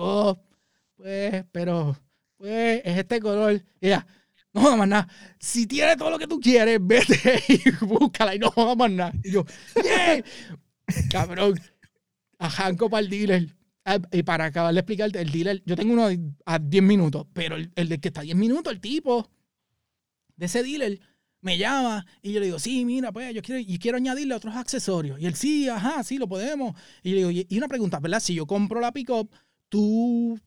pues, pero, pues, es este color. Y ella, no jodas más nada. Si tiene todo lo que tú quieres, vete y búscala y no jodas más nada. Y yo, ¡yeah! Cabrón, ajanco para el dealer. Ah, Y para acabar de explicarte, el dealer, yo tengo uno a 10 minutos, pero el, el que está a 10 minutos, el tipo de ese dealer, me llama y yo le digo, sí, mira, pues yo quiero, y quiero añadirle otros accesorios. Y él, sí, ajá, sí, lo podemos. Y yo le digo, y- una pregunta, ¿verdad? Si yo compro la pick-up, tú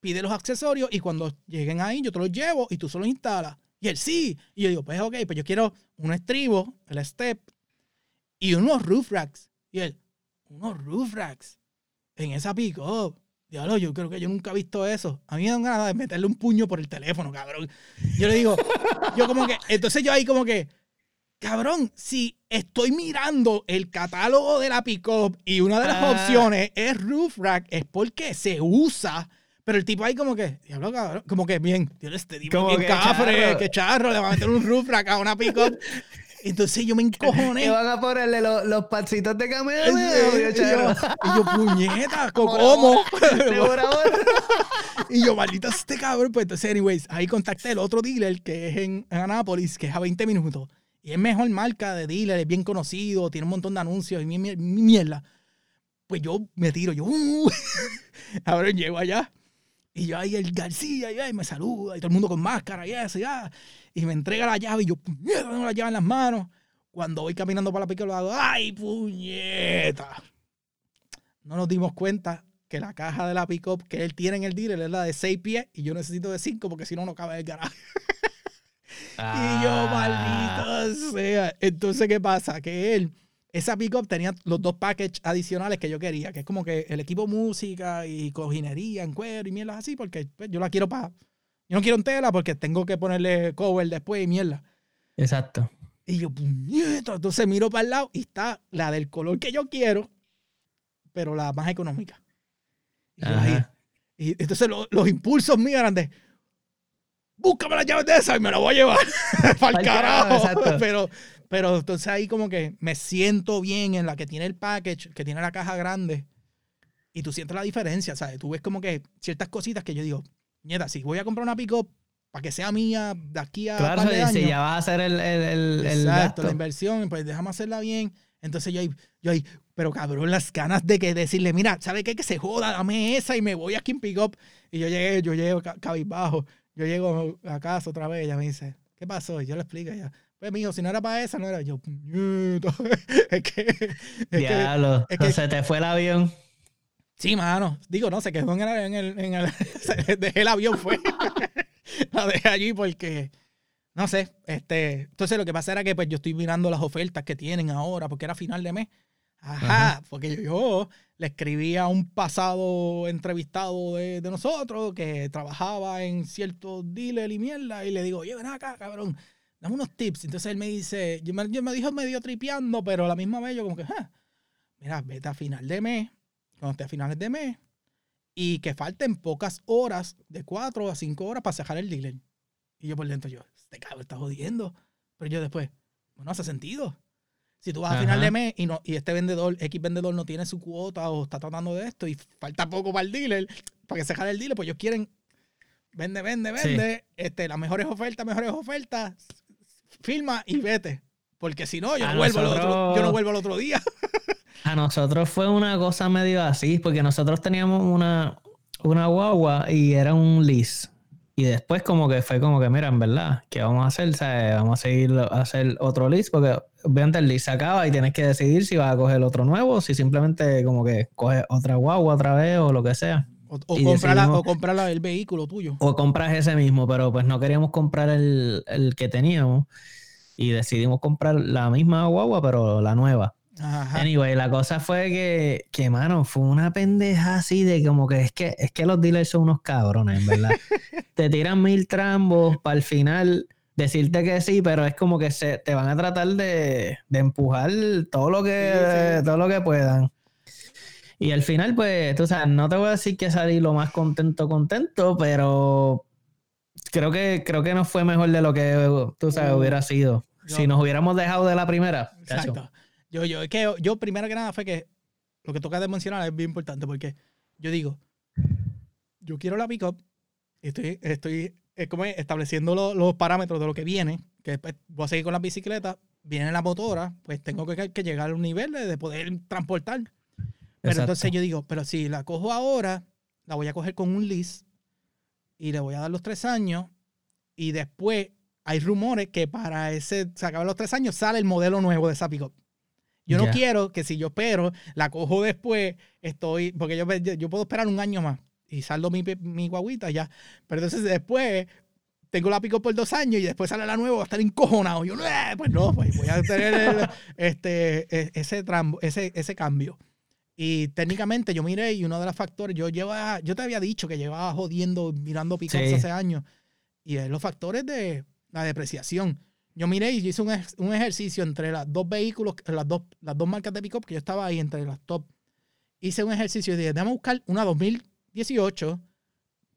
pides los accesorios y cuando lleguen ahí yo te los llevo y tú solo instalas. Y él, sí. Y yo digo, pues ok, pues yo quiero un estribo, el step, y unos roof racks. Y él, unos roof racks en esa pick-up. Diablo, yo creo que yo nunca he visto eso. A mí me dan ganas de meterle un puño por el teléfono, cabrón. Yo le digo, yo como que, entonces yo ahí como que, cabrón, si estoy mirando el catálogo de la pick-up y una de las Ah. opciones es roof rack, es porque se usa. Pero el tipo ahí como que, diablo, cabrón, como que bien, Dios, este tipo Como bien que cafre, charro. que charro, le va a meter un roof rack a una pick-up. Entonces yo me encojoné. Que van a ponerle los, los patsitos de camino. Y yo, y yo, puñeta, ¿cómo? y yo, maldito este cabrón. Pues entonces, anyways, ahí contacté el otro dealer que es en, en Anápolis, que es a 20 minutos. Y es mejor marca de dealer, es bien conocido, tiene un montón de anuncios y mi, mi- mi mierda. Pues yo me tiro, yo, uh, ahora llego allá. Y yo ahí el García, y ahí me saluda, y todo el mundo con máscara y eso, ya. Y me entrega la llave, y yo, puñeta, tengo la llave en las manos. Cuando voy caminando para la pica, lo hago, ¡ay, puñeta! No nos dimos cuenta que la caja de la pick-up que él tiene en el dealer es la de 6 pies y yo necesito de 5 porque si no, no cabe en el garaje. Y yo, Ah. maldito sea. Entonces, ¿qué pasa? Que él, esa pick-up tenía los dos packages adicionales que yo quería, que es como que el equipo música y cojinería en cuero y mierdas así, porque pues, yo la quiero para... Yo no quiero en tela porque tengo que ponerle cover después y mierda. Exacto. Y yo, puñeta. Entonces miro para el lado y está la del color que yo quiero, pero la más económica. Y, ahí- y entonces lo- los impulsos míos eran de, búscame las llaves de esa y me la voy a llevar para el carajo, carajo. exacto. Pero, pero entonces ahí como que me siento bien en la que tiene el package, que tiene la caja grande. Y tú sientes la diferencia, ¿sabes? Tú ves como que ciertas cositas que yo digo, nieta, si voy a comprar una pick-up para que sea mía de aquí a Claro, par de si- años, ya vas a hacer el, el, el, el Exacto, gasto. la inversión, pues déjame hacerla bien. Entonces yo ahí, yo ahí, pero cabrón, las ganas de que decirle, mira, ¿sabe qué? Que se joda, dame esa y me voy aquí en pick up. Y yo llegué, yo llego ca- cabizbajo, yo llego a casa otra vez, ella me dice, ¿qué pasó? Y yo le explico ella, pues mijo, si no era para esa, no era yo, es que, es que, Diablo, es que- se te fue el avión. sí, mano, digo, no, se quedó en el, en el, en el- se- dejé el avión, fue, la dejé allí porque, no sé, este, entonces lo que pasa era que pues yo estoy mirando las ofertas que tienen ahora, porque era final de mes. Ajá, Ajá. porque yo, yo le escribí a un pasado entrevistado de, de nosotros que trabajaba en ciertos dealer y mierda, y le digo, oye, ven acá, cabrón, dame unos tips. Entonces él me dice, yo me, yo me dijo medio tripeando, pero a la misma vez yo como que, "Ah, mira, vete a final de mes, cuando esté a finales de mes, y que falten pocas horas, de cuatro a cinco horas para cerrar el dealer. Y yo por dentro, yo, este cabrón está jodiendo. Pero yo después, bueno, hace sentido. Si tú vas a final de mes y, no, y este vendedor, X vendedor no tiene su cuota o está tratando de esto y falta poco para el dealer, para que se jale el dealer, pues ellos quieren, vende, vende, Sí. vende, este, las mejores ofertas, mejores ofertas, firma y vete. Porque si no, yo no, vuelvo al otro, nosotros- yo no vuelvo al otro día. A nosotros fue una cosa medio así, porque nosotros teníamos una, una guagua y era un lease. Y después como que fue como que, mira, en verdad, ¿qué vamos a hacer? ¿Sabes? Vamos a seguir a hacer otro lease, porque obviamente el lease se acaba y tienes que decidir si vas a coger otro nuevo o si simplemente como que coges otra guagua otra vez o lo que sea. O, o o el vehículo tuyo. O compras ese mismo, pero pues no queríamos comprar el, el que teníamos y decidimos comprar la misma guagua, pero la nueva. Ajá. Anyway, la cosa fue que, que, mano, fue una pendeja así de como que es que es que los dealers son unos cabrones, en verdad. te tiran mil trambos para al final decirte que sí, pero es como que se, te van a tratar de, de empujar todo lo que Sí, sí. todo lo que puedan. Y al final, pues, tú sabes, no te voy a decir que salí lo más contento, contento, pero creo que, creo que no fue mejor de lo que tú sabes Uh, hubiera sido. yo- Si nos hubiéramos dejado de la primera. Exacto. Yo, yo, es que yo, primero que nada fue que lo que tocas de mencionar es bien importante porque yo digo, yo quiero la pick-up, estoy, estoy eh, como es, estableciendo lo- los parámetros de lo que viene, que después voy a seguir con la bicicleta, viene la motora, pues tengo que, que llegar a un nivel de, de poder transportar. Pero Exacto. entonces yo digo, pero si la cojo ahora, la voy a coger con un lease y le voy a dar los tres años y después hay rumores que para ese, se acaban los tres años, sale el modelo nuevo de esa pick Yo no quiero que si yo espero, la cojo después, estoy, porque yo, yo puedo esperar un año más y saldo mi, mi guaguita ya. Pero entonces después tengo la pico por dos años y después sale la nueva, voy a estar encojonado. Yo, "Eh, pues no, pues voy a tener el- este, e- ese, trambo, ese, ese cambio. Y técnicamente yo miré y uno de los factores, yo llevaba, yo te había dicho que llevaba jodiendo, mirando picos Sí. hace años, y es los factores de la depreciación. Yo miré y hice un, un ejercicio entre las dos vehículos, las dos, las dos marcas de pick-up que yo estaba ahí entre las top. Hice un ejercicio y dije, déjame buscar una 2018,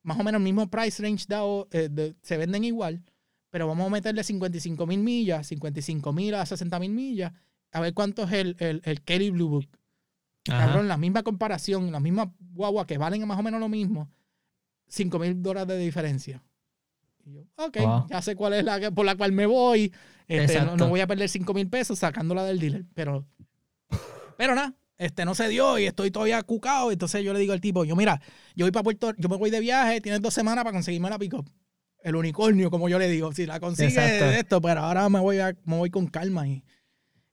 más o menos el mismo price range dado, eh, de- se venden igual, pero vamos a meterle 55 mil millas, 55 mil a 60 mil millas, a ver cuánto es el, el, el Kelly Blue Book. Cabrón, la misma comparación, las mismas guaguas que valen más o menos lo mismo, 5 mil dólares de diferencia. Y yo, ok, Wow. ya sé cuál es la que- por la cual me voy. Este, no, no voy a perder 5 mil pesos sacándola del dealer. Pero, pero nada, este no se dio y estoy todavía cucado. Entonces yo le digo al tipo, yo mira, yo voy para Puerto, yo me voy de viaje, tienes dos semanas para conseguirme la pick El unicornio, como yo le digo. Si la consigues esto, pero ahora me voy, a, me voy con calma y,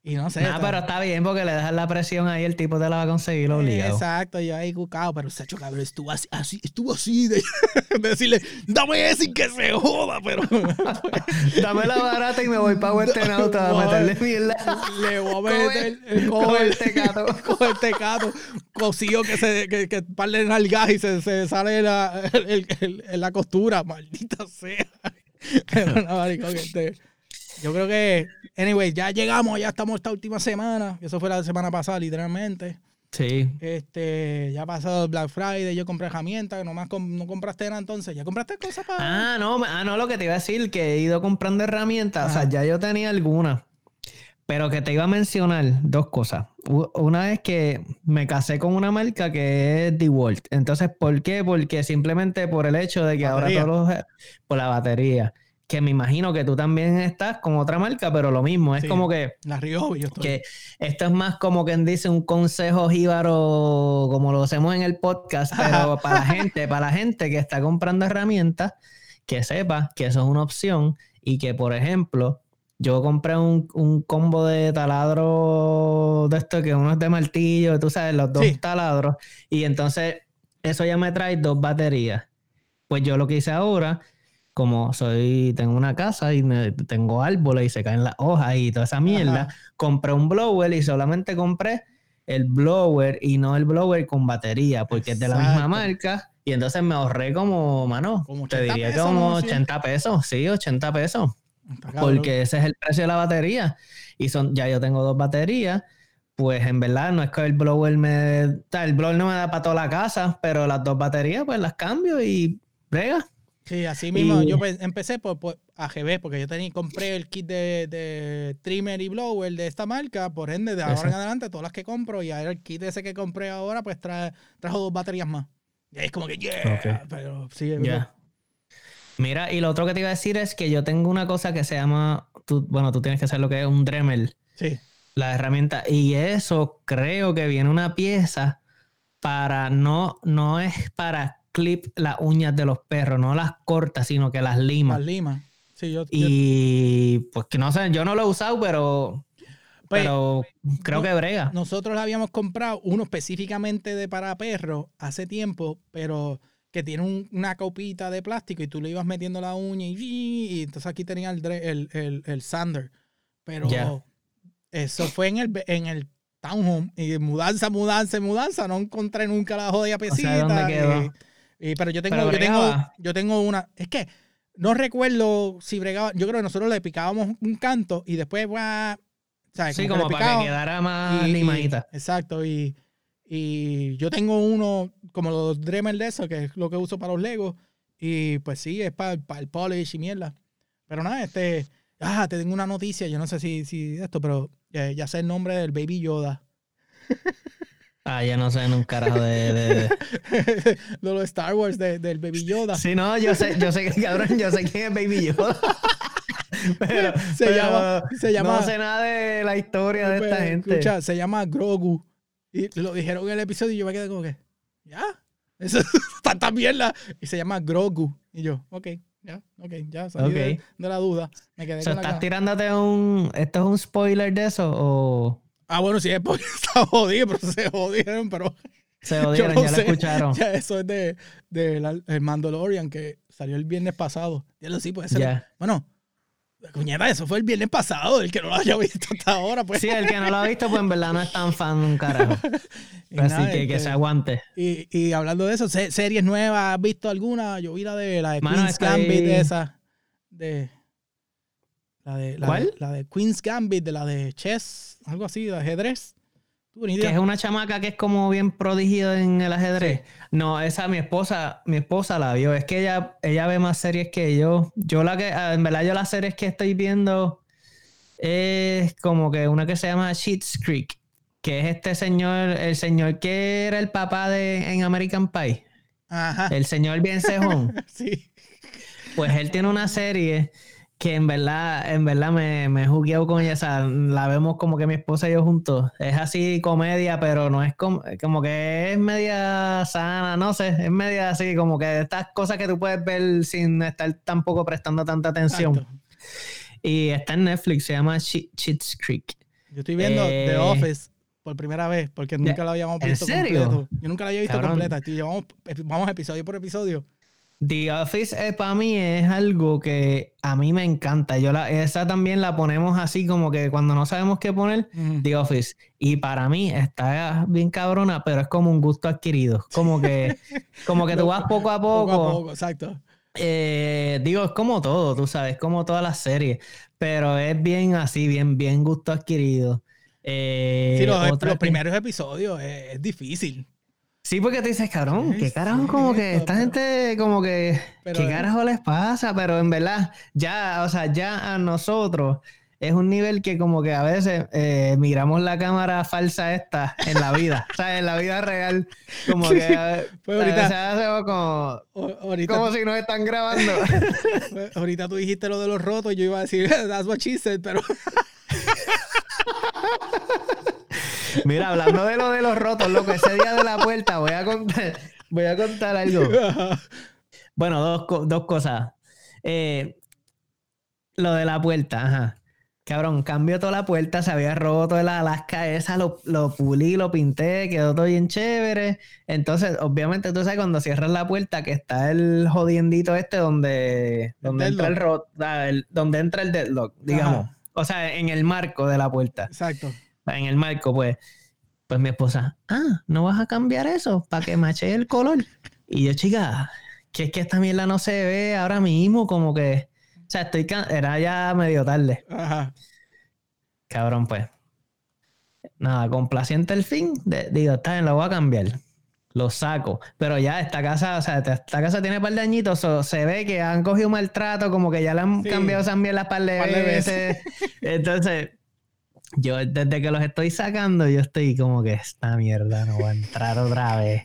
y no sé. Está- pero está bien porque le dejas la presión ahí, el tipo te la va a conseguir obligado. Exacto, yo ahí cucado, pero Sacho cabrón estuvo así, así- estuvo así de, de decirle, dame ese y que se joda, pero Dame la barata y me voy para Huestenauta a Voy. meterle mierda. le voy a meter el coge el tecato. coge el tecato, cosido que se que, que par de nalgas y se, se sale la, el- el- el- la costura, maldita sea. Pero no, marico, que este, yo creo que, anyway, ya llegamos, ya estamos esta última semana, eso fue la semana pasada, literalmente. Sí. Este, ya pasó el Black Friday, yo compré herramientas, nomás com- no compraste nada entonces. ¿Ya compraste cosas para...? Ah, no, ah, no, lo que te iba a decir, que he ido comprando herramientas, o sea, ya yo tenía algunas, pero que te iba a mencionar dos cosas. Una es que me casé con una marca que es DeWalt. Entonces, ¿por qué? Porque simplemente por el hecho de que Batería. ahora todos los... por la batería, que me imagino que tú también estás con otra marca, pero lo mismo, es Sí. como que... La Riobi, yo estoy. que esto es más como quien dice un consejo jíbaro, como lo hacemos en el podcast, pero para la gente, para la gente que está comprando herramientas, que sepa que eso es una opción y que, por ejemplo, yo compré un, un combo de taladro de esto, que uno es de martillo, tú sabes, los dos Sí. taladros, y entonces eso ya me trae dos baterías. Pues yo lo que hice ahora, como soy, tengo una casa y me- tengo árboles y se caen las hojas y toda esa mierda, Ajá. compré un blower y solamente compré el blower y no el blower con batería, porque es de la misma marca. Y entonces me ahorré como, mano, Como te 80 diría pesos, como ¿no? Sí. 80 pesos, sí, 80 pesos, porque ese es el precio de la batería. Y son, ya yo tengo dos baterías, pues en verdad no es que el blower me, el blower no me da para toda la casa, pero las dos baterías pues las cambio y brega. Sí, así mismo. Y- Yo pe- empecé por, por AGB, porque yo tenía, compré el kit de, de trimmer y blower de esta marca. Por ende, de ahora en adelante, todas las que compro, y ahora el kit ese que compré ahora, pues trae, trajo dos baterías más. Y ahí es como que, yeah. Pero sí, es Ya. Mira, y lo otro que te iba a decir es que yo tengo una cosa que se llama, tú- bueno, tú tienes que saber lo que es un Dremel, Sí. la herramienta, y eso creo que viene una pieza para, no, no es para clip las uñas de los perros, no las corta, sino que las lima. Más Lima. Sí, yo, yo- Y pues que no sé, yo no lo he usado, pero, pues, pero creo que brega. Nosotros habíamos comprado uno específicamente de para perros hace tiempo, pero que tiene un- una copita de plástico y tú le ibas metiendo la uña y, y entonces aquí tenía el, el, el, el sander. Pero eso fue en el, en el townhome y mudanza, mudanza, mudanza. No encontré nunca la jodida pesita. ¿dónde quedó? y- y- pero yo tengo, Pero yo tengo, yo tengo una. Es que no recuerdo si bregaba. Yo creo que nosotros le picábamos un canto y después, guau, ¿sabes? Sí, como para que quedara más y- exacto. Y, y yo tengo uno como los Dremel de eso, que es lo que uso para los Legos. Y pues sí, es para, para el polish y mierda. Pero nada, este. Ah, te tengo una noticia. Yo no sé si, si esto, pero eh, ya sé el nombre del Baby Yoda. Ah, yo no sé en un carajo de... de- de los Star Wars, de- del Baby Yoda. Sí, no, yo sé, yo sé que cabrón, yo sé quién es Baby Yoda. pero, Se pero llama- se llama- No sé nada de la historia de esta Pues, gente. Escucha, se llama Grogu. Y lo dijeron en el episodio y yo me quedé como que, ¿ya? Eso tanta mierda. Y se llama Grogu. Y yo, ok, ya, ok, ya, salí de, de la duda. Me quedé O sea, con la ¿Estás cara. tirándote un... ¿Esto es un spoiler de eso o Ah, bueno, sí, es porque está jodido, pero se jodieron, pero se yo odiaron? no ya lo sé. escucharon. Ya, eso es de, de la- el Mandalorian que salió el viernes pasado. Ya lo sí, puede ser. Ya. Bueno, cuñeta, eso fue el viernes pasado, el que no lo haya visto hasta ahora, pues. Sí, el que no lo ha visto, pues en verdad no es tan fan de un carajo. Así nada, que que este, se aguante. Y, y hablando de eso, se- series nuevas, ¿has visto alguna? Yo vi la de la de Mano, Queen's Gambit, de esa. De. La de, la ¿Cuál? de- la de Queen's Gambit, de la de chess, algo así, de ajedrez. ¿Tú ni Que es una chamaca que es como bien prodigio en el ajedrez. No, esa mi esposa, mi esposa la vio. Es que ella, ella ve más series que yo. Yo la que, ah, en verdad, yo las series que estoy viendo es como que una que se llama Sheets Creek, que es este señor, el señor que era el papá de en American Pie, Ajá. el señor bien cejón. Sí. Pues él tiene una serie que en verdad, en verdad me, me he jugueado con ella. O sea, la vemos como que mi esposa y yo juntos. Es así comedia, pero no es com- como que es media sana, no sé, es media así, como que estas cosas que tú puedes ver sin estar tampoco prestando tanta atención. exacto. Y está en Netflix, se llama Che- Cheats Creek. Yo estoy viendo Eh, The Office por primera vez, porque nunca la habíamos ¿en visto serio? completo. Yo nunca la había visto Cabrón. completa. Llevamos, vamos episodio por episodio. The Office para mí es algo que a mí me encanta. Yo la, esa también la ponemos así como que cuando no sabemos qué poner. The Office. Y para mí está bien cabrona, pero es como un gusto adquirido. Como que, como que tú vas poco a poco. Poco a poco, exacto. Eh, digo, es como todo, tú sabes, como todas las series. Pero es bien así, bien, bien gusto adquirido. Eh, Sí, los, que- primeros episodios es, es difícil. Sí, porque tú dices, cabrón, qué carajo, como que esta gente, como que, ¿qué carajo les pasa? Pero en verdad, ya, o sea, ya a nosotros es un nivel que como que a veces eh, miramos la cámara falsa esta en la vida, o sea, en la vida real, como que Pues a ahorita- veces hacemos como, O- ahorita, como si nos están grabando. ahorita tú dijiste lo de los rotos y yo iba a decir, that's what she said, pero Mira, hablando de lo de los rotos, loco, ese día de la puerta voy a contar, voy a contar algo. Bueno, dos, dos cosas. Eh, lo de la puerta, ajá. Cabrón, cambió toda la puerta, se había roto la Alaska esa, lo, lo pulí, lo pinté, quedó todo bien chévere. Entonces, obviamente, tú sabes cuando cierras la puerta que está el jodiendito este donde, donde entra el rot, ah, el- donde entra el deadlock, digamos. O sea, en el marco de la puerta. exacto. En el marco, pues, pues mi esposa, ah, ¿no vas a cambiar eso para que mache el color? Y yo, chica, que es que esta mierda no se ve ahora mismo, como que, o sea, estoy, era ya medio tarde, Ajá. cabrón, pues. Nada, complaciente el fin, de- digo, está bien, lo voy a cambiar. Lo saco. Pero ya esta casa, o sea, esta casa tiene par de añitos, so, se ve que han cogido maltrato, como que ya le han Sí. cambiado esas mierdas par de Par de veces. Entonces, yo desde que los estoy sacando, yo estoy como que esta mierda no va a entrar otra vez.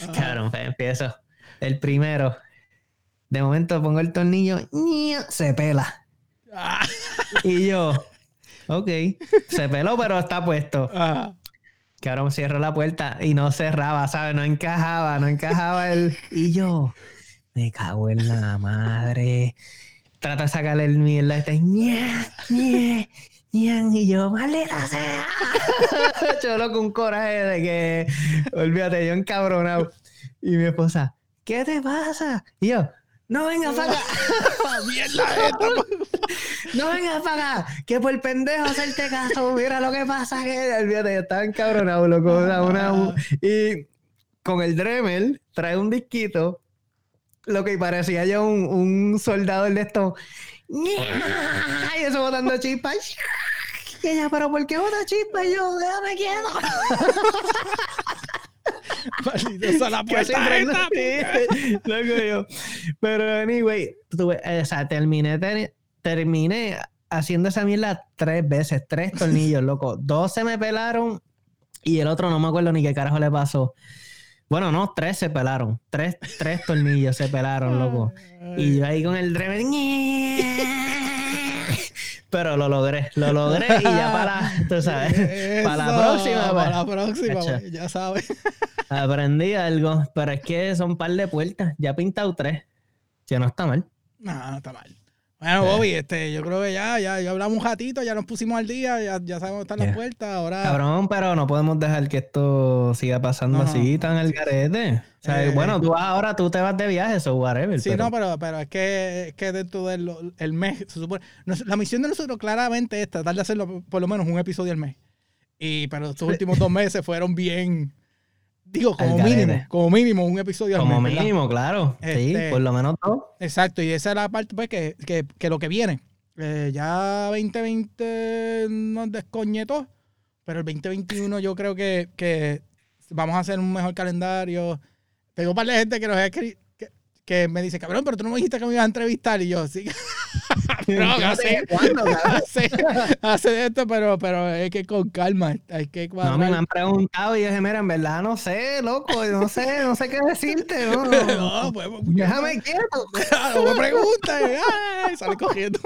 Ajá. Cabrón, pues empiezo. El primero. De momento pongo el tornillo, se pela. Ah, Y yo, ok, se peló, pero está puesto. ah. Cabrón, cierro la puerta y no cerraba, ¿sabes? No encajaba, no encajaba el. Y yo, me cago en la madre. Trata de sacarle el mierda este. ¡ña! ¡ña! Y yo, maldita sea. Cholo con un coraje de que, olvídate, yo encabronado. Y mi esposa, ¿qué te pasa? Y yo, no vengas para acá. Mierda esta. No vengas para acá, que por pendejo hacerte caso, mira lo que pasa, que olvídate, yo estaba encabronado, loco, una- y con el Dremel trae un disquito, lo que parecía yo un, un soldado de esto, y eso botando chispas, y ella, pero ¿por qué bota chispas? Y yo, déjame quieto. Maldito prendo- esta. Loco yo. Pero anyway, tuve- o sea, terminé, ter- terminé haciendo esa mierda tres veces, tres tornillos, loco. Dos se me pelaron Y el otro no me acuerdo ni qué carajo le pasó. Bueno, no, tres se pelaron. Tres, tres tornillos se pelaron, loco. Y yo ahí con el driver. Pero lo logré, lo logré y ya para, tú sabes, para la Eso, próxima. Para pues, la próxima, Cacha. pues, ya sabes. aprendí algo, pero es que son un par de puertas. Ya he pintado tres, que no está mal. No, no está mal. Bueno, Bobby, este, yo creo que ya, ya, ya hablamos un ratito, ya nos pusimos al día, ya, ya sabemos dónde están las puertas. Ahora, Cabrón, pero no podemos dejar que esto siga pasando No, no. así tan al garete. O sea, Eh, bueno, tú vas ahora, tú te vas de viaje, eso, whatever. Sí, pero- no, pero, pero es que, es que dentro del el mes, se supone. nos- la misión de nosotros claramente es tratar de hacerlo por lo menos un episodio al mes. Y pero estos últimos dos meses fueron bien. Digo, como mínimo, como mínimo un episodio al Como mínimo, claro. Sí, Este- por lo menos dos. Exacto, y esa es la parte, pues, que, que, que lo que viene. Eh, ya 2020 nos descoñetó, pero el 2021 yo creo que, que vamos a hacer un mejor calendario. Tengo un par de gente que nos ha escri- que, me dice, cabrón, pero tú no me dijiste que me ibas a entrevistar. Y yo, sí. no, hace, ¿Cuándo, cabrón? hace, hace esto, pero, pero es que con calma, hay que No, me han preguntado y yo dije, mira, en verdad no sé, loco, no sé, no sé qué decirte. No, No, pues, pues, Déjame quieto. no me preguntes. Ay, sale cogiendo.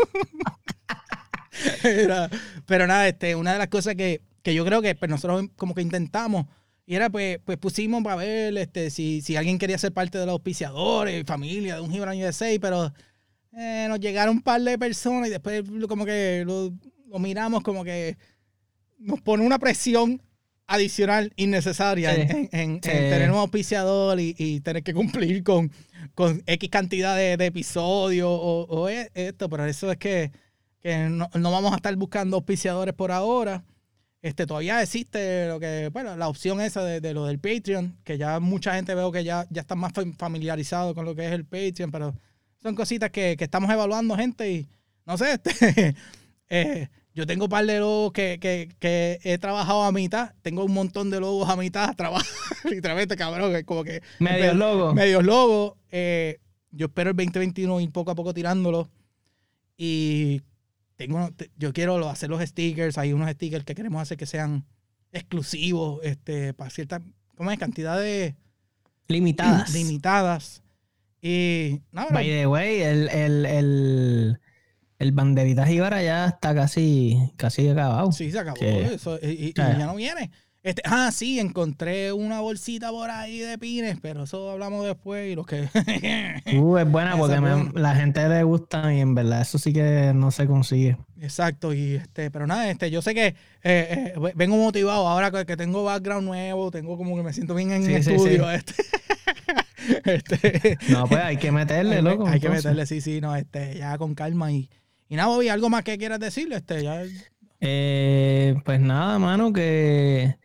Era- pero nada, este, una de las cosas que, que yo creo que pues, nosotros como que intentamos, y era pues, pues pusimos para ver este, si, si alguien quería ser parte de los auspiciadores, familia de un Gibran USA, pero eh, nos llegaron un par de personas y después como que lo, lo miramos como que nos pone una presión adicional innecesaria Sí. en, tener un auspiciador y, y tener que cumplir con, con X cantidad de, de episodios o, o e- esto, pero eso es que, que no, no vamos a estar buscando auspiciadores por ahora. Este, todavía existe lo que, bueno, la opción esa de, de lo del Patreon, que ya mucha gente veo que ya, ya están más fam- familiarizados con lo que es el Patreon, pero son cositas que, que estamos evaluando, gente, y no sé, este, eh, yo tengo un par de logos que, que, que he trabajado a mitad, tengo un montón de logos a mitad, trabajo, literalmente, cabrón, es como que Medio logo. medios logos. eh, yo espero el 2021 ir poco a poco tirándolo. Y tengo, te- yo quiero hacer los stickers. Hay unos stickers que queremos hacer que sean exclusivos este, para cierta ¿cómo es? cantidad de Limitadas. limitadas. Y no, By the way, el, el, el, el banderita jíbara ya está casi, casi acabado. sí, se acabó que- eso. Y, y- y Ah. ya no viene. Este, ah, sí, encontré una bolsita por ahí de pines, pero eso hablamos después y los que... Uh, es buena porque me- la gente le gusta y en verdad eso sí que no se consigue. Exacto, y este, pero nada, este, yo sé que eh, eh, vengo motivado ahora que, tengo background nuevo, tengo como que me siento bien en Sí, sí, estudio. sí. Este, este, No, pues hay que meterle, hay, loco. hay que meterle, sí, sí, no, este, ya con calma y, y nada, Bobby, algo más que quieras decirle, este, ya, Eh, pues nada, mano, que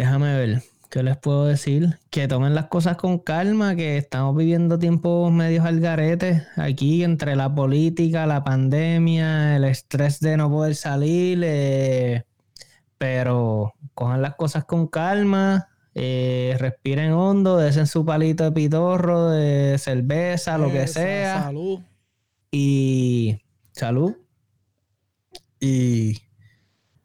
déjame ver, ¿qué les puedo decir? Que tomen las cosas con calma, que estamos viviendo tiempos medios al garete aquí entre la política, la pandemia, el estrés de no poder salir, eh, pero cojan las cosas con calma. eh, respiren hondo, desen su palito de pitorro, de cerveza, lo que esa sea Salud. y salud. Y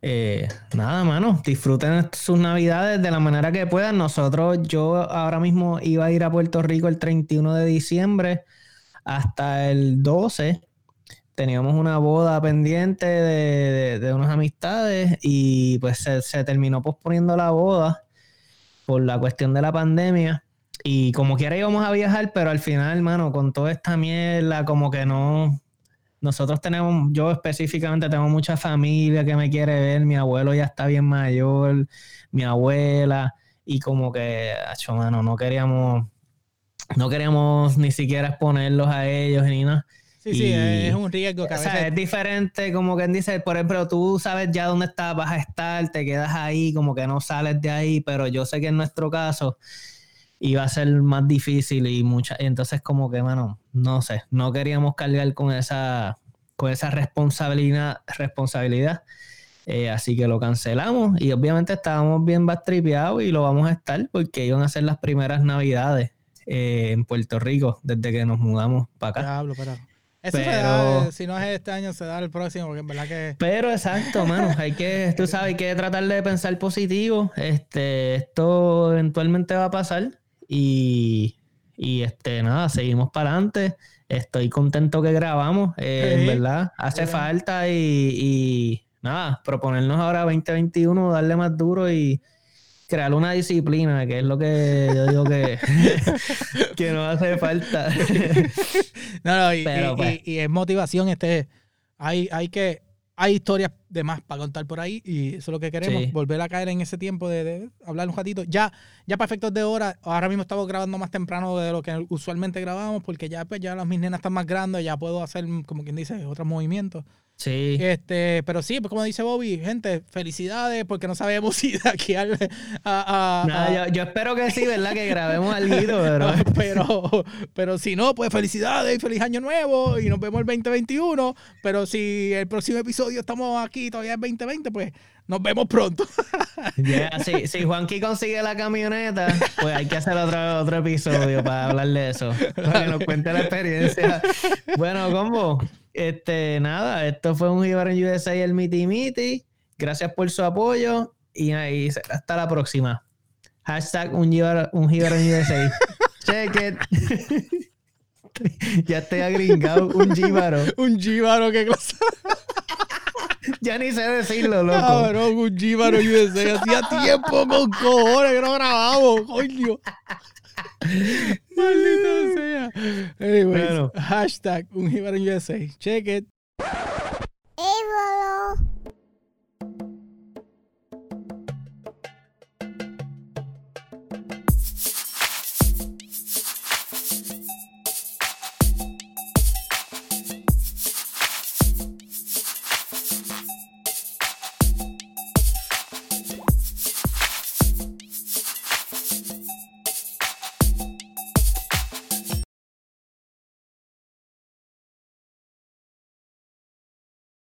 eh, nada, mano, disfruten sus navidades de la manera que puedan. Nosotros, yo ahora mismo iba a ir a Puerto Rico el 31 de diciembre hasta el 12. Teníamos una boda pendiente de, de- de unas amistades y pues se, se terminó posponiendo la boda por la cuestión de la pandemia. Y como quiera íbamos a viajar, pero al final, hermano, con toda esta mierda, como que no. Nosotros tenemos, yo específicamente tengo mucha familia que me quiere ver, mi abuelo ya está bien mayor, mi abuela, y como que, acho, mano, no queríamos, no queríamos ni siquiera exponerlos a ellos ni nada. Sí, sí, es un riesgo que a O sea, es diferente, como quien dice, por ejemplo, tú sabes ya dónde estás, vas a estar, te quedas ahí, como que no sales de ahí, pero yo sé que en nuestro caso iba a ser más difícil y mucha, y entonces como que, mano, no sé, no queríamos cargar con esa, con esa responsabilidad, responsabilidad. Eh, así que lo cancelamos y obviamente estábamos bien bastripeados y lo vamos a estar porque iban a ser las primeras navidades eh, en Puerto Rico desde que nos mudamos para acá. Pero... Eso se Pero- da, eh, si no es este año, se da el próximo, porque en verdad que... Pero exacto, mano. Hay que, tú sabes, hay que tratar de pensar positivo. Este, esto eventualmente va a pasar. Y, y este, nada, seguimos para adelante. Estoy contento que grabamos. eh, Sí. Verdad, hace Sí. falta y, y nada, proponernos ahora 2021, darle más duro y crear una disciplina, que es lo que yo digo que, que no hace falta. No, no, y, Pero, y- pues. y es motivación, este, hay, hay que, hay historias de más para contar por ahí y eso es lo que queremos, Sí. volver a caer en ese tiempo de, de hablar un ratito. Ya, ya para efectos de hora, ahora mismo estamos grabando más temprano de lo que usualmente grabamos porque ya, pues, ya las mis nenas están más grandes, ya puedo hacer, como quien dice, otros movimientos. Sí. Este, pero sí, pues como dice Bobby, gente, felicidades porque no sabemos si de aquí al, a, a- Nada, a- yo, yo espero que sí, ¿verdad? Que grabemos algo, pero... pero, pero si no, pues felicidades y feliz año nuevo y nos vemos el 2021. Pero si el próximo episodio estamos aquí todavía es 2020, pues nos vemos pronto. Ya, si, si Juanqui consigue la camioneta, pues hay que hacer otro, otro episodio para hablar de eso. Para que nos cuente la experiencia. Bueno, combo, este, nada, esto fue un Gibar en USA y el Miti Miti. Gracias por su apoyo y, ahí hasta la próxima. Hashtag un en USA. Check it. ya estoy agringado, un jíbaro. un jíbaro, qué cosa. Ya ni sé decirlo, loco. Cabrón, un jíbaro USA. Hacía tiempo con cojones que no grabamos, coño. Maldito sea. Anyways, Bueno. hashtag un USA. Check it. Hey, Bolo.